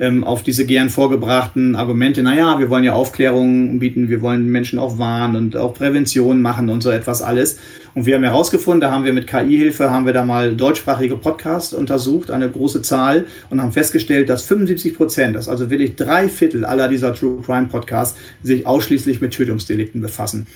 ähm, auf diese gern vorgebrachten Argumente, naja, wir wollen ja Aufklärung bieten, wir wollen Menschen auch warnen und auch Prävention machen und so etwas alles. Und wir haben herausgefunden, da haben wir mit KI-Hilfe, haben wir da mal deutschsprachige Podcasts untersucht, eine große Zahl, und haben festgestellt, dass 75 Prozent, das also wirklich drei Viertel aller dieser True Crime Podcasts, sich ausschließlich mit Tötungsdelikten befassen.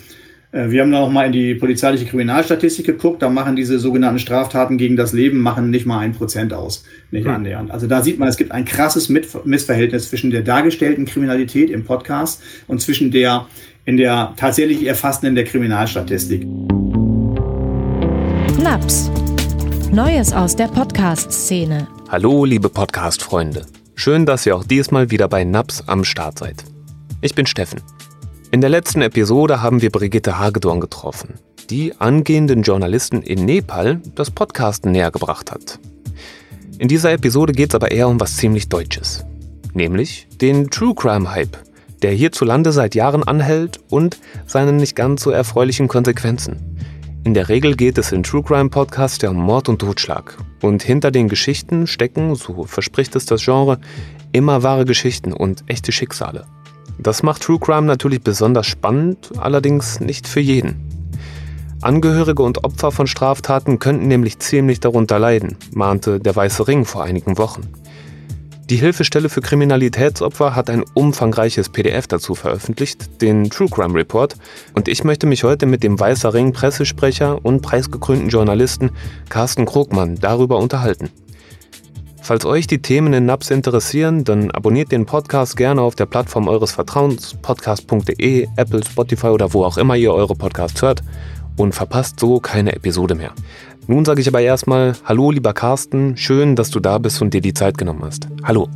Äh, wir haben da auch mal in die polizeiliche Kriminalstatistik geguckt. Da machen diese sogenannten Straftaten gegen das Leben machen nicht mal ein Prozent aus, nicht hm. annähernd. Also da sieht man, es gibt ein krasses Missverhältnis zwischen der dargestellten Kriminalität im Podcast und zwischen der in der tatsächlich erfassten in der Kriminalstatistik. Naps. Neues aus der Podcast-Szene. Hallo, liebe Podcast-Freunde. Schön, dass ihr auch diesmal wieder bei Naps am Start seid. Ich bin Steffen. In der letzten Episode haben wir Brigitte Hagedorn getroffen, die angehenden Journalisten in Nepal das Podcasten näher gebracht hat. In dieser Episode geht es aber eher um was ziemlich Deutsches, nämlich den True Crime Hype, der hierzulande seit Jahren anhält und seinen nicht ganz so erfreulichen Konsequenzen. In der Regel geht es in True Crime Podcasts ja um Mord und Totschlag. Und hinter den Geschichten stecken, so verspricht es das Genre, immer wahre Geschichten und echte Schicksale. Das macht True Crime natürlich besonders spannend, allerdings nicht für jeden. Angehörige und Opfer von Straftaten könnten nämlich ziemlich darunter leiden, mahnte der Weiße Ring vor einigen Wochen. Die Hilfestelle für Kriminalitätsopfer hat ein umfangreiches PDF dazu veröffentlicht, den True Crime Report, und ich möchte mich heute mit dem Weißer Ring Pressesprecher und preisgekrönten Journalisten Carsten Krogmann darüber unterhalten. Falls euch die Themen in NAPS interessieren, dann abonniert den Podcast gerne auf der Plattform eures Vertrauens, podcast.de, Apple, Spotify oder wo auch immer ihr eure Podcasts hört und verpasst so keine Episode mehr. Nun sage ich aber erstmal Hallo, lieber Carsten, schön, dass du da bist und dir die Zeit genommen hast. Hallo.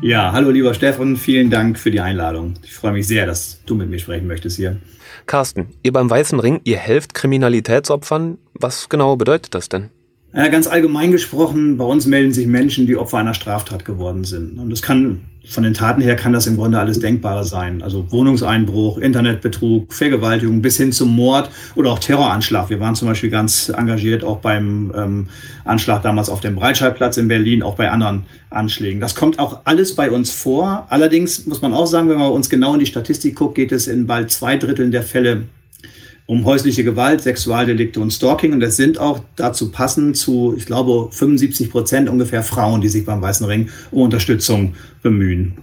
Ja, hallo, lieber Stefan, vielen Dank für die Einladung. Ich freue mich sehr, dass du mit mir sprechen möchtest hier. Carsten, ihr beim Weißen Ring, ihr helft Kriminalitätsopfern. Was genau bedeutet das denn? Ganz allgemein gesprochen, bei uns melden sich Menschen, die Opfer einer Straftat geworden sind. Und das kann, von den Taten her kann das im Grunde alles Denkbare sein. Also Wohnungseinbruch, Internetbetrug, Vergewaltigung bis hin zum Mord oder auch Terroranschlag. Wir waren zum Beispiel ganz engagiert auch beim ähm, Anschlag damals auf dem Breitscheidplatz in Berlin, auch bei anderen Anschlägen. Das kommt auch alles bei uns vor. Allerdings muss man auch sagen, wenn man uns genau in die Statistik guckt, geht es in bald zwei Dritteln der Fälle um häusliche Gewalt, Sexualdelikte und Stalking. Und das sind auch dazu passend zu, ich glaube, 75 Prozent ungefähr Frauen, die sich beim Weißen Ring um Unterstützung bemühen.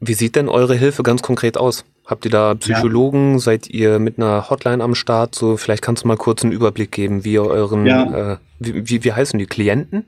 Wie sieht denn eure Hilfe ganz konkret aus? Habt ihr da Psychologen? Ja. Seid ihr mit einer Hotline am Start? So, vielleicht kannst du mal kurz einen Überblick geben, wie ihr euren, ja. äh, wie, wie, wie heißen die Klienten?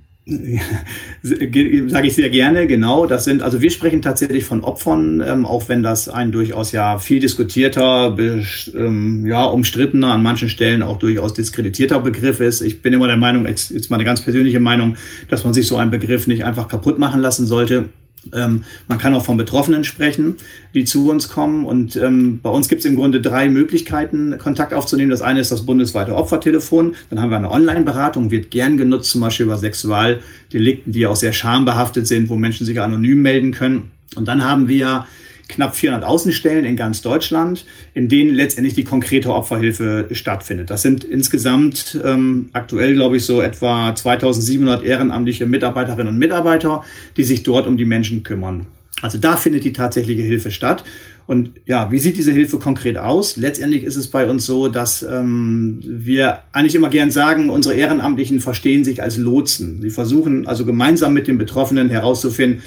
Sage ich sehr gerne, genau. Das sind, also wir sprechen tatsächlich von Opfern, ähm, auch wenn das ein durchaus ja viel diskutierter, ähm, ja, umstrittener, an manchen Stellen auch durchaus diskreditierter Begriff ist. Ich bin immer der Meinung, jetzt, jetzt mal eine ganz persönliche Meinung, dass man sich so einen Begriff nicht einfach kaputt machen lassen sollte. Ähm, man kann auch von Betroffenen sprechen, die zu uns kommen. Und ähm, bei uns gibt es im Grunde drei Möglichkeiten, Kontakt aufzunehmen. Das eine ist das bundesweite Opfertelefon. Dann haben wir eine Online-Beratung, wird gern genutzt, zum Beispiel über Sexualdelikten, die auch sehr schambehaftet sind, wo Menschen sich anonym melden können. Und dann haben wir knapp 400 Außenstellen in ganz Deutschland, in denen letztendlich die konkrete Opferhilfe stattfindet. Das sind insgesamt ähm, aktuell, glaube ich, so etwa 2700 ehrenamtliche Mitarbeiterinnen und Mitarbeiter, die sich dort um die Menschen kümmern. Also da findet die tatsächliche Hilfe statt. Und ja, wie sieht diese Hilfe konkret aus? Letztendlich ist es bei uns so, dass ähm, wir eigentlich immer gern sagen, unsere Ehrenamtlichen verstehen sich als Lotsen. Sie versuchen also gemeinsam mit den Betroffenen herauszufinden,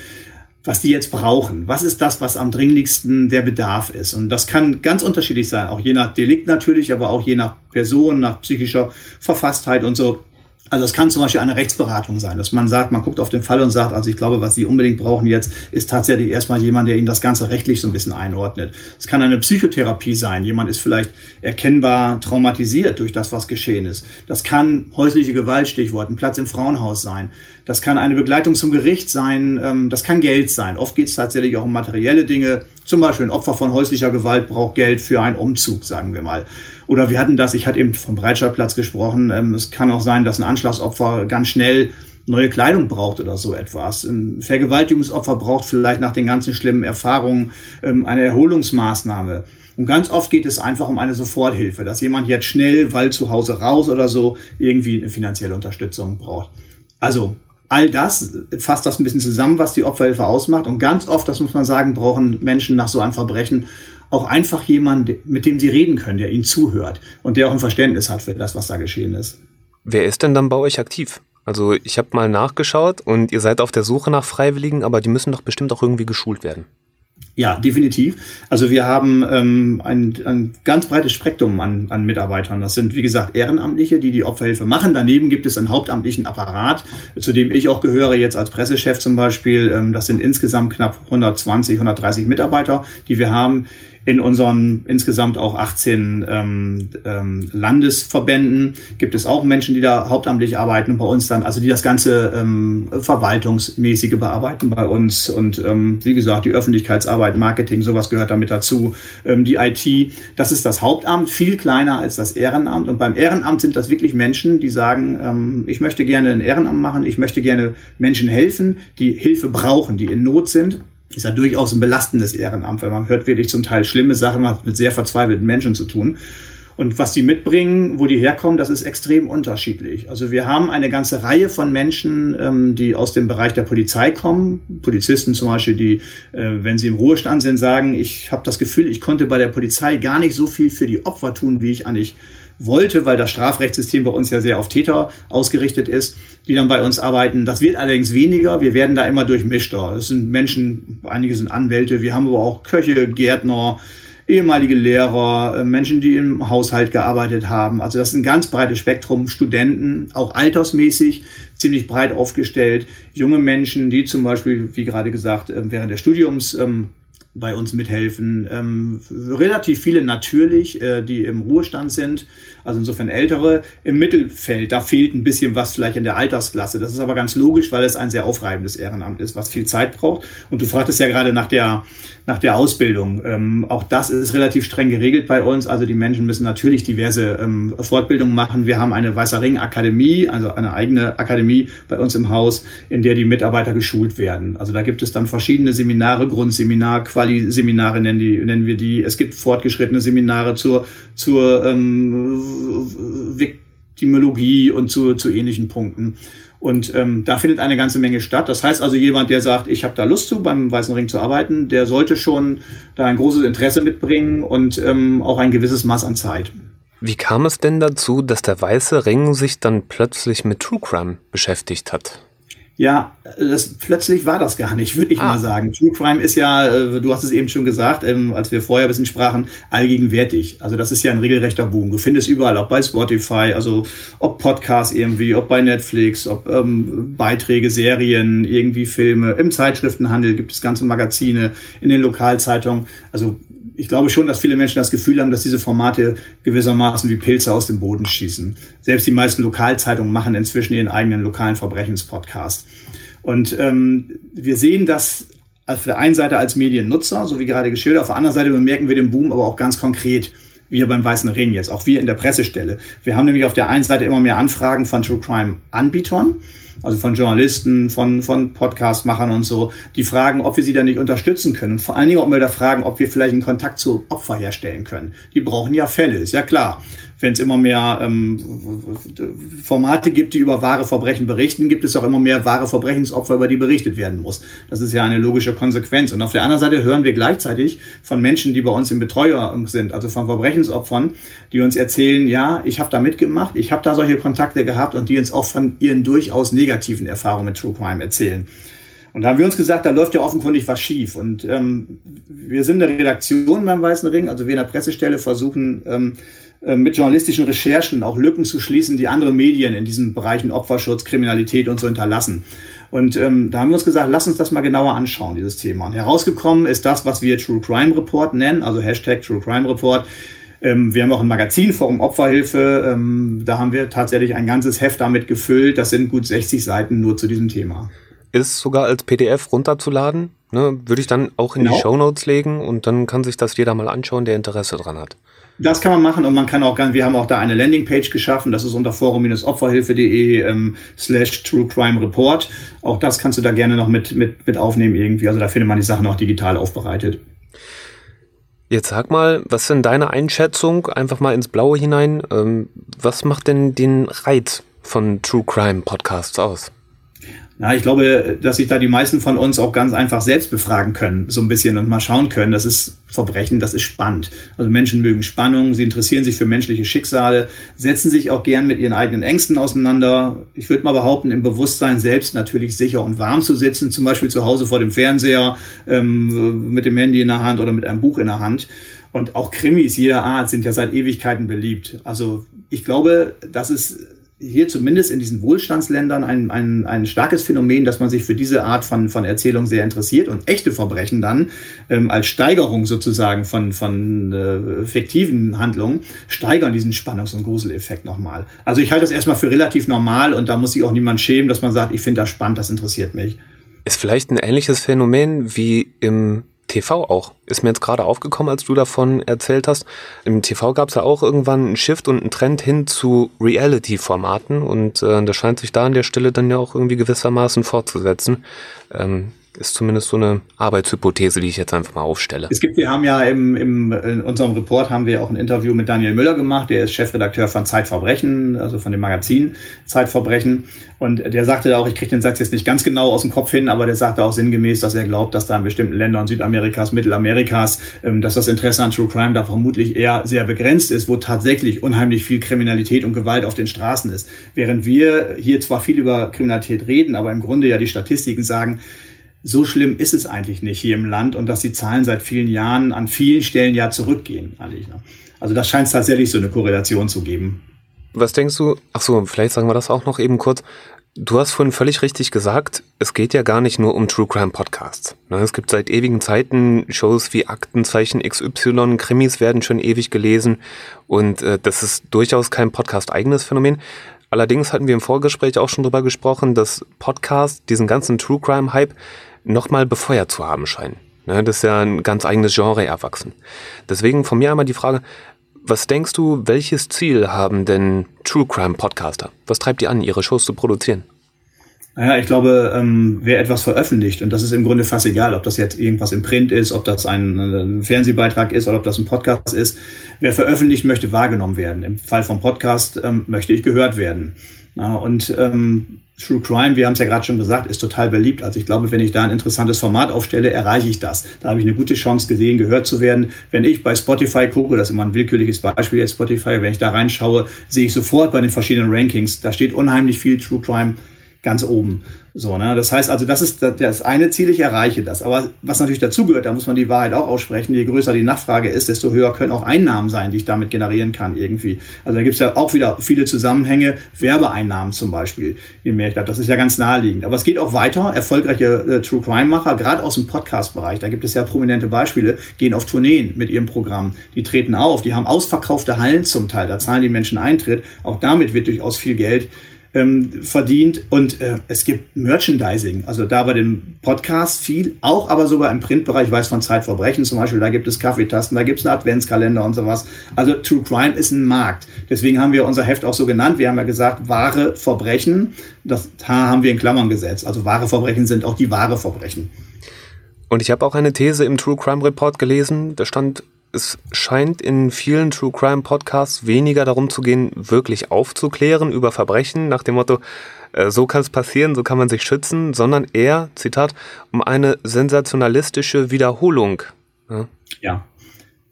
was die jetzt brauchen. Was ist das, was am dringlichsten der Bedarf ist? Und das kann ganz unterschiedlich sein, auch je nach Delikt natürlich, aber auch je nach Person, nach psychischer Verfasstheit und so. Also es kann zum Beispiel eine Rechtsberatung sein, dass man sagt, man guckt auf den Fall und sagt, also ich glaube, was Sie unbedingt brauchen jetzt, ist tatsächlich erstmal jemand, der Ihnen das Ganze rechtlich so ein bisschen einordnet. Es kann eine Psychotherapie sein. Jemand ist vielleicht erkennbar traumatisiert durch das, was geschehen ist. Das kann häusliche Gewalt, Stichwort, ein Platz im Frauenhaus sein. Das kann eine Begleitung zum Gericht sein. Ähm, das kann Geld sein. Oft geht es tatsächlich auch um materielle Dinge. Zum Beispiel ein Opfer von häuslicher Gewalt braucht Geld für einen Umzug, sagen wir mal. Oder wir hatten das, ich hatte eben vom Breitscheidplatz gesprochen, ähm, es kann auch sein, dass ein Anschlagsopfer ganz schnell neue Kleidung braucht oder so etwas. Ein Vergewaltigungsopfer braucht vielleicht nach den ganzen schlimmen Erfahrungen ähm, eine Erholungsmaßnahme. Und ganz oft geht es einfach um eine Soforthilfe, dass jemand jetzt schnell, weil zu Hause raus oder so, irgendwie eine finanzielle Unterstützung braucht. Also all das fasst das ein bisschen zusammen, was die Opferhilfe ausmacht. Und ganz oft, das muss man sagen, brauchen Menschen nach so einem Verbrechen auch einfach jemanden, mit dem sie reden können, der ihnen zuhört und der auch ein Verständnis hat für das, was da geschehen ist. Wer ist denn dann bei euch aktiv? Also ich habe mal nachgeschaut und ihr seid auf der Suche nach Freiwilligen, aber die müssen doch bestimmt auch irgendwie geschult werden. Ja, definitiv. Also wir haben ähm, ein, ein ganz breites Spektrum an, an Mitarbeitern. Das sind, wie gesagt, Ehrenamtliche, die die Opferhilfe machen. Daneben gibt es einen hauptamtlichen Apparat, zu dem ich auch gehöre, jetzt als Pressechef zum Beispiel. Ähm, das sind insgesamt knapp 120, 130 Mitarbeiter, die wir haben in unseren insgesamt auch 18 ähm, ähm, Landesverbänden gibt es auch Menschen, die da hauptamtlich arbeiten und bei uns dann, also die das ganze ähm, Verwaltungsmäßige bearbeiten bei uns. Und ähm, wie gesagt, die Öffentlichkeitsarbeit, Marketing, sowas gehört damit dazu. Ähm, die IT, das ist das Hauptamt, viel kleiner als das Ehrenamt. Und beim Ehrenamt sind das wirklich Menschen, die sagen, ähm, ich möchte gerne ein Ehrenamt machen, ich möchte gerne Menschen helfen, die Hilfe brauchen, die in Not sind ist ja durchaus ein belastendes Ehrenamt, weil man hört wirklich zum Teil schlimme Sachen, man hat mit sehr verzweifelten Menschen zu tun. Und was die mitbringen, wo die herkommen, das ist extrem unterschiedlich. Also wir haben eine ganze Reihe von Menschen, ähm, die aus dem Bereich der Polizei kommen. Polizisten zum Beispiel, die, äh, wenn sie im Ruhestand sind, sagen, ich habe das Gefühl, ich konnte bei der Polizei gar nicht so viel für die Opfer tun, wie ich eigentlich wollte, weil das Strafrechtssystem bei uns ja sehr auf Täter ausgerichtet ist, die dann bei uns arbeiten. Das wird allerdings weniger. Wir werden da immer durchmischter. Es sind Menschen, einige sind Anwälte, wir haben aber auch Köche, Gärtner, ehemalige Lehrer, äh, Menschen, die im Haushalt gearbeitet haben. Also das ist ein ganz breites Spektrum. Studenten, auch altersmäßig, ziemlich breit aufgestellt. Junge Menschen, die zum Beispiel, wie gerade gesagt, äh, während des Studiums ähm, bei uns mithelfen. Ähm, relativ viele natürlich, äh, die im Ruhestand sind, also insofern ältere. Im Mittelfeld, da fehlt ein bisschen was vielleicht in der Altersklasse. Das ist aber ganz logisch, weil es ein sehr aufreibendes Ehrenamt ist, was viel Zeit braucht. Und du fragtest ja gerade nach der, nach der Ausbildung. Ähm, auch das ist relativ streng geregelt bei uns. Also die Menschen müssen natürlich diverse ähm, Fortbildungen machen. Wir haben eine Weißer Ring Akademie, also eine eigene Akademie bei uns im Haus, in der die Mitarbeiter geschult werden. Also da gibt es dann verschiedene Seminare, Grundseminar, Quali-Seminare nennen, nennen wir die. Es gibt fortgeschrittene Seminare zur, zur ähm, Viktimologie und zu, zu ähnlichen Punkten. Und ähm, da findet eine ganze Menge statt. Das heißt also, jemand, der sagt, ich habe da Lust zu, beim Weißen Ring zu arbeiten, der sollte schon da ein großes Interesse mitbringen und ähm, auch ein gewisses Maß an Zeit. Wie kam es denn dazu, dass der Weiße Ring sich dann plötzlich mit True Crime beschäftigt hat? Ja, das, plötzlich war das gar nicht, würde ich ah. mal sagen. True Crime ist ja, äh, du hast es eben schon gesagt, ähm, als wir vorher ein bisschen sprachen, allgegenwärtig. Also das ist ja ein regelrechter Boom. Du findest überall, ob bei Spotify, also ob Podcasts irgendwie, ob bei Netflix, ob ähm, Beiträge, Serien, irgendwie Filme. Im Zeitschriftenhandel gibt es ganze Magazine, in den Lokalzeitungen. Also ich glaube schon, dass viele Menschen das Gefühl haben, dass diese Formate gewissermaßen wie Pilze aus dem Boden schießen. Selbst die meisten Lokalzeitungen machen inzwischen ihren eigenen lokalen Verbrechenspodcast. Und ähm, wir sehen das auf der einen Seite als Mediennutzer, so wie gerade geschildert, auf der anderen Seite bemerken wir den Boom aber auch ganz konkret wir beim Weißen Ring jetzt, auch wir in der Pressestelle. Wir haben nämlich auf der einen Seite immer mehr Anfragen von True Crime Anbietern also von Journalisten, von, von Podcast-Machern und so, die fragen, ob wir sie da nicht unterstützen können. Vor allen Dingen, ob wir da fragen, ob wir vielleicht einen Kontakt zu Opfer herstellen können. Die brauchen ja Fälle, ist ja klar wenn es immer mehr ähm, Formate gibt, die über wahre Verbrechen berichten, gibt es auch immer mehr wahre Verbrechensopfer, über die berichtet werden muss. Das ist ja eine logische Konsequenz. Und auf der anderen Seite hören wir gleichzeitig von Menschen, die bei uns im Betreuung sind, also von Verbrechensopfern, die uns erzählen, ja, ich habe da mitgemacht, ich habe da solche Kontakte gehabt und die uns auch von ihren durchaus negativen Erfahrungen mit True Crime erzählen. Und da haben wir uns gesagt, da läuft ja offenkundig was schief. Und ähm, wir sind eine Redaktion beim Weißen Ring, also wir in der Pressestelle versuchen, ähm, äh, mit journalistischen Recherchen auch Lücken zu schließen, die andere Medien in diesen Bereichen Opferschutz, Kriminalität und so hinterlassen. Und ähm, da haben wir uns gesagt, lass uns das mal genauer anschauen, dieses Thema. Und herausgekommen ist das, was wir True Crime Report nennen, also Hashtag True Crime Report. Ähm, wir haben auch ein Magazinforum Opferhilfe. Ähm, da haben wir tatsächlich ein ganzes Heft damit gefüllt. Das sind gut 60 Seiten nur zu diesem Thema. Ist sogar als PDF runterzuladen. Ne? Würde ich dann auch in genau. die Show Notes legen und dann kann sich das jeder mal anschauen, der Interesse dran hat. Das kann man machen und man kann auch, wir haben auch da eine Landingpage geschaffen, das ist unter forum-opferhilfe.de ähm, slash True Crime Report. Auch das kannst du da gerne noch mit, mit, mit aufnehmen irgendwie. Also da findet man die Sachen auch digital aufbereitet. Jetzt sag mal, was ist denn deine Einschätzung, einfach mal ins Blaue hinein, ähm, was macht denn den Reiz von True Crime Podcasts aus? Ja, ich glaube, dass sich da die meisten von uns auch ganz einfach selbst befragen können, so ein bisschen und mal schauen können. Das ist Verbrechen, das ist spannend. Also Menschen mögen Spannung, sie interessieren sich für menschliche Schicksale, setzen sich auch gern mit ihren eigenen Ängsten auseinander. Ich würde mal behaupten, im Bewusstsein selbst natürlich sicher und warm zu sitzen, zum Beispiel zu Hause vor dem Fernseher, ähm, mit dem Handy in der Hand oder mit einem Buch in der Hand. Und auch Krimis jeder Art sind ja seit Ewigkeiten beliebt. Also ich glaube, das ist hier zumindest in diesen Wohlstandsländern ein, ein, ein starkes Phänomen, dass man sich für diese Art von, von Erzählung sehr interessiert und echte Verbrechen dann ähm, als Steigerung sozusagen von, von äh, fiktiven Handlungen steigern diesen Spannungs- und Gruseleffekt nochmal. Also ich halte das erstmal für relativ normal und da muss sich auch niemand schämen, dass man sagt, ich finde das spannend, das interessiert mich. Ist vielleicht ein ähnliches Phänomen wie im TV auch. Ist mir jetzt gerade aufgekommen, als du davon erzählt hast. Im TV gab es ja auch irgendwann einen Shift und einen Trend hin zu Reality-Formaten und äh, das scheint sich da an der Stelle dann ja auch irgendwie gewissermaßen fortzusetzen. Ähm, ist zumindest so eine Arbeitshypothese, die ich jetzt einfach mal aufstelle. Es gibt, wir haben ja im, im, in unserem Report haben wir auch ein Interview mit Daniel Müller gemacht, der ist Chefredakteur von Zeitverbrechen, also von dem Magazin Zeitverbrechen. Und der sagte auch, ich kriege den Satz jetzt nicht ganz genau aus dem Kopf hin, aber der sagte auch sinngemäß, dass er glaubt, dass da in bestimmten Ländern Südamerikas, Mittelamerikas, ähm, dass das Interesse an True Crime da vermutlich eher sehr begrenzt ist, wo tatsächlich unheimlich viel Kriminalität und Gewalt auf den Straßen ist. Während wir hier zwar viel über Kriminalität reden, aber im Grunde ja die Statistiken sagen, so schlimm ist es eigentlich nicht hier im Land und dass die Zahlen seit vielen Jahren an vielen Stellen ja zurückgehen. Ne? Also das scheint es tatsächlich so eine Korrelation zu geben. Was denkst du? Ach so, vielleicht sagen wir das auch noch eben kurz. Du hast vorhin völlig richtig gesagt, es geht ja gar nicht nur um True Crime Podcasts. Ne, es gibt seit ewigen Zeiten Shows wie Aktenzeichen XY, Krimis werden schon ewig gelesen und äh, das ist durchaus kein Podcast-eigenes Phänomen. Allerdings hatten wir im Vorgespräch auch schon drüber gesprochen, dass Podcasts diesen ganzen True Crime Hype nochmal befeuert zu haben scheinen. Ne, das ist ja ein ganz eigenes Genre erwachsen. Deswegen von mir einmal die Frage, was denkst du, welches Ziel haben denn True Crime Podcaster? Was treibt die an, ihre Shows zu produzieren? Naja, ich glaube, ähm, wer etwas veröffentlicht, und das ist im Grunde fast egal, ob das jetzt irgendwas im Print ist, ob das ein, ein Fernsehbeitrag ist oder ob das ein Podcast ist, wer veröffentlicht, möchte wahrgenommen werden. Im Fall vom Podcast ähm, möchte ich gehört werden. Ja, und ähm, True Crime, wir haben es ja gerade schon gesagt, ist total beliebt. Also ich glaube, wenn ich da ein interessantes Format aufstelle, erreiche ich das. Da habe ich eine gute Chance gesehen, gehört zu werden. Wenn ich bei Spotify gucke, das ist immer ein willkürliches Beispiel jetzt Spotify, wenn ich da reinschaue, sehe ich sofort bei den verschiedenen Rankings, da steht unheimlich viel True Crime ganz oben. So, ne? Das heißt also, das ist das eine Ziel, ich erreiche das. Aber was natürlich dazugehört, da muss man die Wahrheit auch aussprechen, je größer die Nachfrage ist, desto höher können auch Einnahmen sein, die ich damit generieren kann irgendwie. Also da gibt es ja auch wieder viele Zusammenhänge, Werbeeinnahmen zum Beispiel, je mehr ich glaube, das ist ja ganz naheliegend. Aber es geht auch weiter, erfolgreiche äh, True Crime-Macher, gerade aus dem Podcast-Bereich, da gibt es ja prominente Beispiele, gehen auf Tourneen mit ihrem Programm, die treten auf, die haben ausverkaufte Hallen zum Teil, da zahlen die Menschen Eintritt, auch damit wird durchaus viel Geld ähm, verdient. Und äh, es gibt Merchandising, also da bei dem Podcast viel, auch aber sogar im Printbereich, ich weiß von Zeitverbrechen zum Beispiel, da gibt es Kaffeetasten, da gibt es einen Adventskalender und sowas. Also True Crime ist ein Markt. Deswegen haben wir unser Heft auch so genannt. Wir haben ja gesagt, wahre Verbrechen. Das H haben wir in Klammern gesetzt. Also wahre Verbrechen sind auch die wahre Verbrechen. Und ich habe auch eine These im True Crime Report gelesen, da stand es scheint in vielen True Crime Podcasts weniger darum zu gehen, wirklich aufzuklären über Verbrechen nach dem Motto, äh, so kann es passieren, so kann man sich schützen, sondern eher, Zitat, um eine sensationalistische Wiederholung. Ja. ja.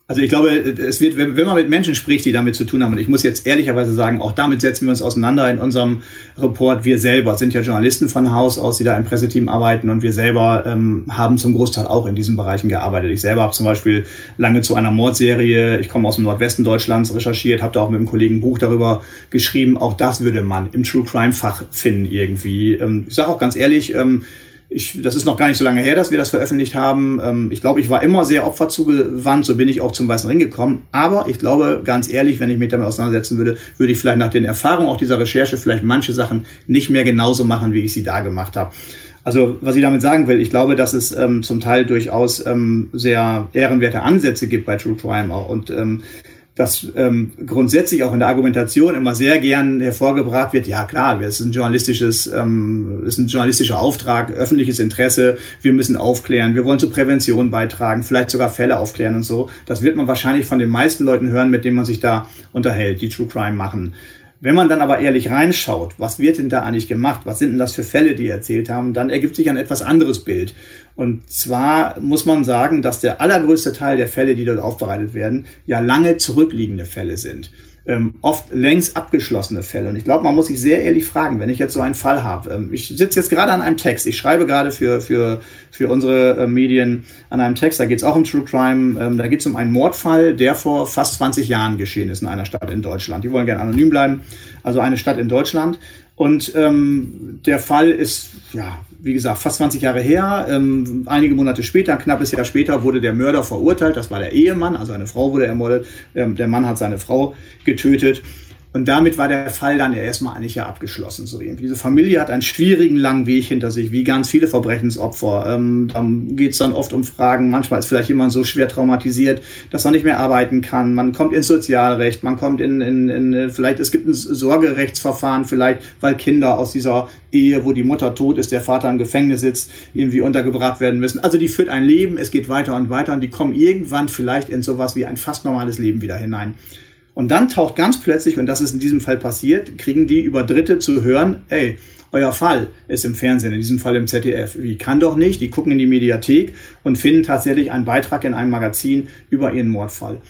Also ich glaube, es wird, wenn, man mit Menschen spricht, die damit zu tun haben, und ich muss jetzt ehrlicherweise sagen, auch damit setzen wir uns auseinander in unserem Report. Wir selber sind ja Journalisten von Haus aus, die da im Presseteam arbeiten und wir selber ähm, haben zum Großteil auch in diesen Bereichen gearbeitet. Ich selber habe zum Beispiel lange zu einer Mordserie, ich komme aus dem Nordwesten Deutschlands, recherchiert, habe da auch mit einem Kollegen ein Buch darüber geschrieben. Auch das würde man im True Crime Fach finden irgendwie. Ähm, ich sage auch ganz ehrlich, ähm, ich, das ist noch gar nicht so lange her, dass wir das veröffentlicht haben. Ähm, ich glaube, ich war immer sehr opferzugewandt, so bin ich auch zum Weißen Ring gekommen. Aber ich glaube, ganz ehrlich, wenn ich mich damit auseinandersetzen würde, würde ich vielleicht nach den Erfahrungen auch dieser Recherche vielleicht manche Sachen nicht mehr genauso machen, wie ich sie da gemacht habe. Also was ich damit sagen will, ich glaube, dass es ähm, zum Teil durchaus ähm, sehr ehrenwerte Ansätze gibt bei True Crime auch. Und ähm, dass ähm, grundsätzlich auch in der Argumentation immer sehr gern hervorgebracht wird, ja klar, es ist ein journalistisches, ähm, ist ein journalistischer Auftrag, öffentliches Interesse, wir müssen aufklären, wir wollen zur Prävention beitragen, vielleicht sogar Fälle aufklären und so. Das wird man wahrscheinlich von den meisten Leuten hören, mit denen man sich da unterhält, die True Crime machen. Wenn man dann aber ehrlich reinschaut, was wird denn da eigentlich gemacht? Was sind denn das für Fälle, die erzählt haben? Dann ergibt sich ein etwas anderes Bild. Und zwar muss man sagen, dass der allergrößte Teil der Fälle, die dort aufbereitet werden, ja lange zurückliegende Fälle sind ähm, oft längst abgeschlossene Fälle. Und ich glaube, man muss sich sehr ehrlich fragen, wenn ich jetzt so einen Fall habe. Ähm, ich sitze jetzt gerade an einem Text, ich schreibe gerade für, für, für unsere äh, Medien an einem Text, da geht es auch um True Crime, ähm, da geht es um einen Mordfall, der vor fast 20 Jahren geschehen ist in einer Stadt in Deutschland. Die wollen gerne anonym bleiben, also eine Stadt in Deutschland. Und ähm, der Fall ist, ja, wie gesagt, fast 20 Jahre her. Ähm, einige Monate später, ein knappes Jahr später, wurde der Mörder verurteilt. Das war der Ehemann, also eine Frau wurde ermordet. Ähm, der Mann hat seine Frau getötet. Und damit war der Fall dann ja erstmal eigentlich ja abgeschlossen. So irgendwie. Diese Familie hat einen schwierigen langen Weg hinter sich, wie ganz viele Verbrechensopfer. Ähm, dann geht es dann oft um Fragen. Manchmal ist vielleicht jemand so schwer traumatisiert, dass er nicht mehr arbeiten kann. Man kommt ins Sozialrecht, man kommt in, in, in vielleicht es gibt ein Sorgerechtsverfahren, vielleicht weil Kinder aus dieser Ehe, wo die Mutter tot ist, der Vater im Gefängnis sitzt, irgendwie untergebracht werden müssen. Also die führt ein Leben, es geht weiter und weiter und die kommen irgendwann vielleicht in sowas wie ein fast normales Leben wieder hinein. Und dann taucht ganz plötzlich, und das ist in diesem Fall passiert, kriegen die über Dritte zu hören, ey, euer Fall ist im Fernsehen, in diesem Fall im ZDF. Wie kann doch nicht? Die gucken in die Mediathek und finden tatsächlich einen Beitrag in einem Magazin über ihren Mordfall.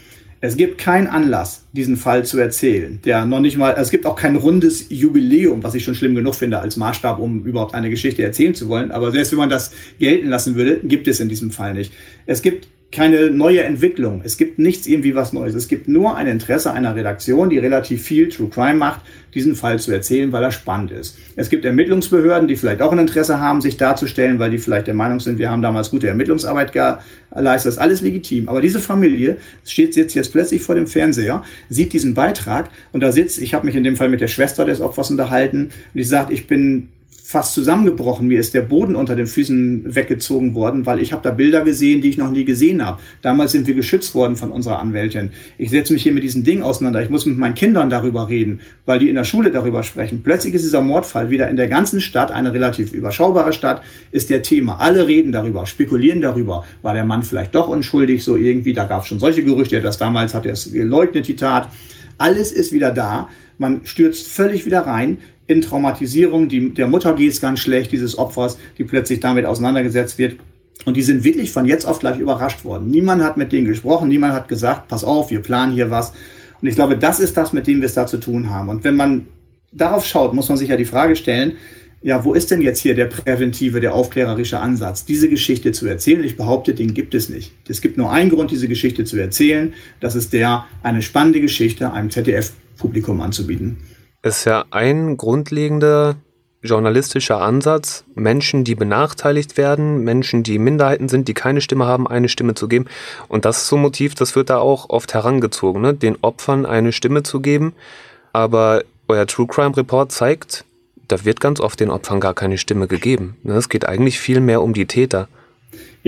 Es gibt keinen Anlass, diesen Fall zu erzählen. Der noch nicht mal, es gibt auch kein rundes Jubiläum, was ich schon schlimm genug finde als Maßstab, um überhaupt eine Geschichte erzählen zu wollen. Aber selbst wenn man das gelten lassen würde, gibt es in diesem Fall nicht. Es gibt keine neue Entwicklung. Es gibt nichts irgendwie was Neues. Es gibt nur ein Interesse einer Redaktion, die relativ viel True Crime macht, diesen Fall zu erzählen, weil er spannend ist. Es gibt Ermittlungsbehörden, die vielleicht auch ein Interesse haben, sich darzustellen, weil die vielleicht der Meinung sind, wir haben damals gute Ermittlungsarbeit geleistet. Das ist alles legitim. Aber diese Familie steht jetzt, jetzt plötzlich vor dem Fernseher, sieht diesen Beitrag und da sitzt, ich habe mich in dem Fall mit der Schwester des Opfers unterhalten und die sagt, ich bin fast zusammengebrochen. Mir ist der Boden unter den Füßen weggezogen worden, weil ich habe da Bilder gesehen, die ich noch nie gesehen habe. Damals sind wir geschützt worden von unserer Anwältin. Ich setze mich hier mit diesen Dingen auseinander. Ich muss mit meinen Kindern darüber reden, weil die in der Schule darüber sprechen. Plötzlich ist dieser Mordfall wieder in der ganzen Stadt, eine relativ überschaubare Stadt, ist der Thema. Alle reden darüber, spekulieren darüber. War der Mann vielleicht doch unschuldig? So irgendwie, da gab es schon solche Gerüchte. Das damals hat er es geleugnet, die Tat. Alles ist wieder da. Man stürzt völlig wieder rein in Traumatisierung. Die, der Mutter geht es ganz schlecht, dieses Opfers, die plötzlich damit auseinandergesetzt wird. Und die sind wirklich von jetzt auf gleich überrascht worden. Niemand hat mit denen gesprochen, niemand hat gesagt, pass auf, wir planen hier was. Und ich glaube, das ist das, mit dem wir es da zu tun haben. Und wenn man darauf schaut, muss man sich ja die Frage stellen, ja, wo ist denn jetzt hier der präventive, der aufklärerische Ansatz, diese Geschichte zu erzählen? Ich behaupte, den gibt es nicht. Es gibt nur einen Grund, diese Geschichte zu erzählen. Das ist der, eine spannende Geschichte einem ZDF-Publikum anzubieten ist ja ein grundlegender journalistischer Ansatz, Menschen, die benachteiligt werden, Menschen, die Minderheiten sind, die keine Stimme haben, eine Stimme zu geben. Und das ist so ein Motiv, das wird da auch oft herangezogen, ne? den Opfern eine Stimme zu geben. Aber euer True Crime Report zeigt, da wird ganz oft den Opfern gar keine Stimme gegeben. Ne? Es geht eigentlich viel mehr um die Täter.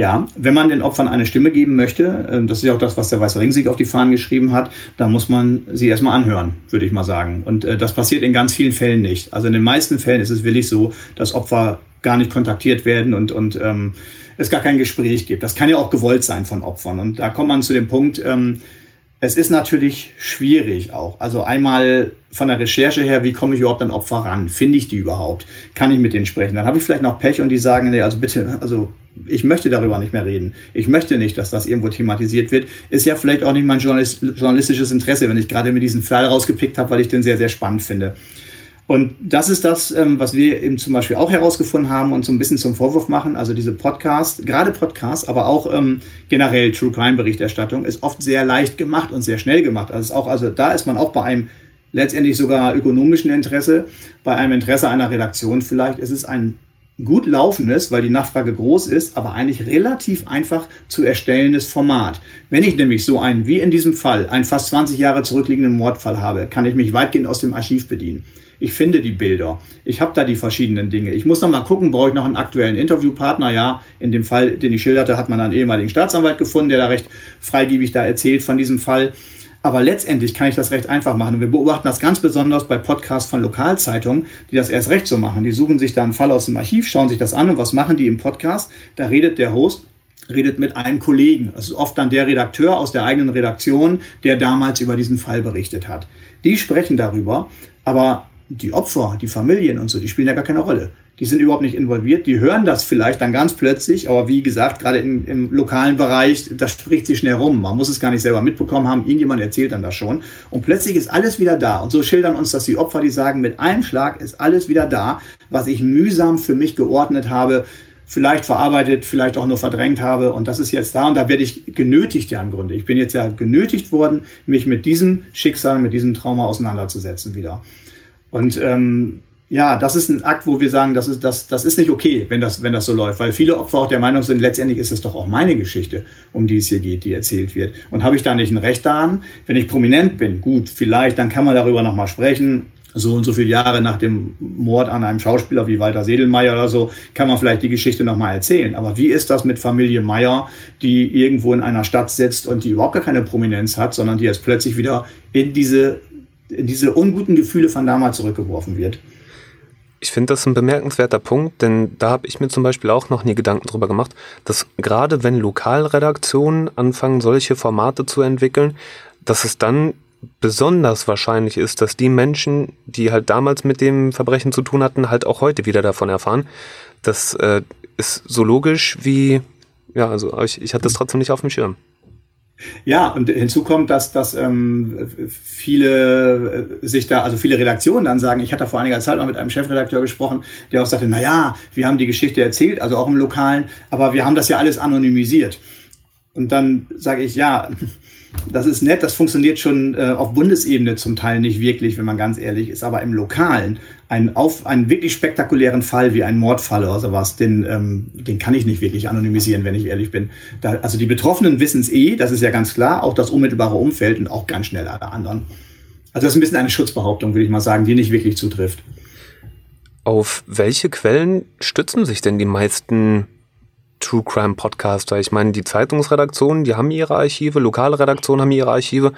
Ja, wenn man den Opfern eine Stimme geben möchte, ähm, das ist ja auch das, was der Weiße Ring sich auf die Fahnen geschrieben hat, dann muss man sie erstmal anhören, würde ich mal sagen. Und äh, das passiert in ganz vielen Fällen nicht. Also in den meisten Fällen ist es wirklich so, dass Opfer gar nicht kontaktiert werden und, und ähm, es gar kein Gespräch gibt. Das kann ja auch gewollt sein von Opfern. Und da kommt man zu dem Punkt, ähm, es ist natürlich schwierig auch. Also einmal von der Recherche her, wie komme ich überhaupt an Opfer ran? Finde ich die überhaupt? Kann ich mit denen sprechen? Dann habe ich vielleicht noch Pech und die sagen, nee, also bitte, also ich möchte darüber nicht mehr reden. Ich möchte nicht, dass das irgendwo thematisiert wird. Ist ja vielleicht auch nicht mein journalistisches Interesse, wenn ich gerade mir diesen Fall rausgepickt habe, weil ich den sehr, sehr spannend finde. Und das ist das, ähm, was wir eben zum Beispiel auch herausgefunden haben und so ein bisschen zum Vorwurf machen. Also diese Podcast, gerade Podcasts, aber auch ähm, generell True Crime Berichterstattung ist oft sehr leicht gemacht und sehr schnell gemacht. Also, auch, also da ist man auch bei einem letztendlich sogar ökonomischen Interesse, bei einem Interesse einer Redaktion vielleicht. Es ist ein gut laufendes, weil die Nachfrage groß ist, aber eigentlich relativ einfach zu erstellendes Format. Wenn ich nämlich so einen, wie in diesem Fall, einen fast 20 Jahre zurückliegenden Mordfall habe, kann ich mich weitgehend aus dem Archiv bedienen. Ich finde die Bilder. Ich habe da die verschiedenen Dinge. Ich muss noch mal gucken, brauche ich noch einen aktuellen Interviewpartner? Ja, in dem Fall, den ich schilderte, hat man einen ehemaligen Staatsanwalt gefunden, der da recht freigebig da erzählt von diesem Fall. Aber letztendlich kann ich das recht einfach machen. Und wir beobachten das ganz besonders bei Podcasts von Lokalzeitungen, die das erst recht so machen. Die suchen sich da einen Fall aus dem Archiv, schauen sich das an und was machen die im Podcast? Da redet der Host redet mit einem Kollegen. Das ist oft dann der Redakteur aus der eigenen Redaktion, der damals über diesen Fall berichtet hat. Die sprechen darüber, Aber die Opfer, die Familien und so, die spielen ja gar keine Rolle. Die sind überhaupt nicht involviert, die hören das vielleicht dann ganz plötzlich, aber wie gesagt, gerade im, im lokalen Bereich, das spricht sich schnell rum. Man muss es gar nicht selber mitbekommen haben, irgendjemand erzählt dann das schon. Und plötzlich ist alles wieder da. Und so schildern uns das die Opfer, die sagen, mit einem Schlag ist alles wieder da, was ich mühsam für mich geordnet habe, vielleicht verarbeitet, vielleicht auch nur verdrängt habe. Und das ist jetzt da und da werde ich genötigt ja im Grunde. Ich bin jetzt ja genötigt worden, mich mit diesem Schicksal, mit diesem Trauma auseinanderzusetzen wieder. Und ähm, ja, das ist ein Akt, wo wir sagen, das ist, das, das ist nicht okay, wenn das, wenn das so läuft, weil viele Opfer auch der Meinung sind, letztendlich ist es doch auch meine Geschichte, um die es hier geht, die erzählt wird. Und habe ich da nicht ein Recht daran? Wenn ich prominent bin, gut, vielleicht, dann kann man darüber nochmal sprechen. So und so viele Jahre nach dem Mord an einem Schauspieler wie Walter Sedelmeier oder so, kann man vielleicht die Geschichte nochmal erzählen. Aber wie ist das mit Familie Meier, die irgendwo in einer Stadt sitzt und die überhaupt gar keine Prominenz hat, sondern die jetzt plötzlich wieder in diese, diese unguten Gefühle von damals zurückgeworfen wird? Ich finde das ein bemerkenswerter Punkt, denn da habe ich mir zum Beispiel auch noch nie Gedanken drüber gemacht, dass gerade wenn Lokalredaktionen anfangen, solche Formate zu entwickeln, dass es dann besonders wahrscheinlich ist, dass die Menschen, die halt damals mit dem Verbrechen zu tun hatten, halt auch heute wieder davon erfahren. Das äh, ist so logisch wie, ja, also ich, ich hatte das trotzdem nicht auf dem Schirm. Ja, und hinzu kommt, dass, dass ähm, viele äh, sich da, also viele Redaktionen dann sagen, ich hatte vor einiger Zeit mal mit einem Chefredakteur gesprochen, der auch sagte, na ja, wir haben die Geschichte erzählt, also auch im Lokalen, aber wir haben das ja alles anonymisiert. Und dann sage ich, ja, das ist nett, das funktioniert schon äh, auf Bundesebene zum Teil nicht wirklich, wenn man ganz ehrlich ist, aber im Lokalen, ein auf, einen wirklich spektakulären Fall wie ein Mordfall oder sowas, den, ähm, den kann ich nicht wirklich anonymisieren, wenn ich ehrlich bin. Da, also die Betroffenen wissen es eh, das ist ja ganz klar, auch das unmittelbare Umfeld und auch ganz schnell alle anderen. Also das ist ein bisschen eine Schutzbehauptung, würde ich mal sagen, die nicht wirklich zutrifft. Auf welche Quellen stützen sich denn die meisten True Crime Podcaster. Ich meine, die Zeitungsredaktionen, die haben ihre Archive, lokale Redaktionen haben ihre Archive.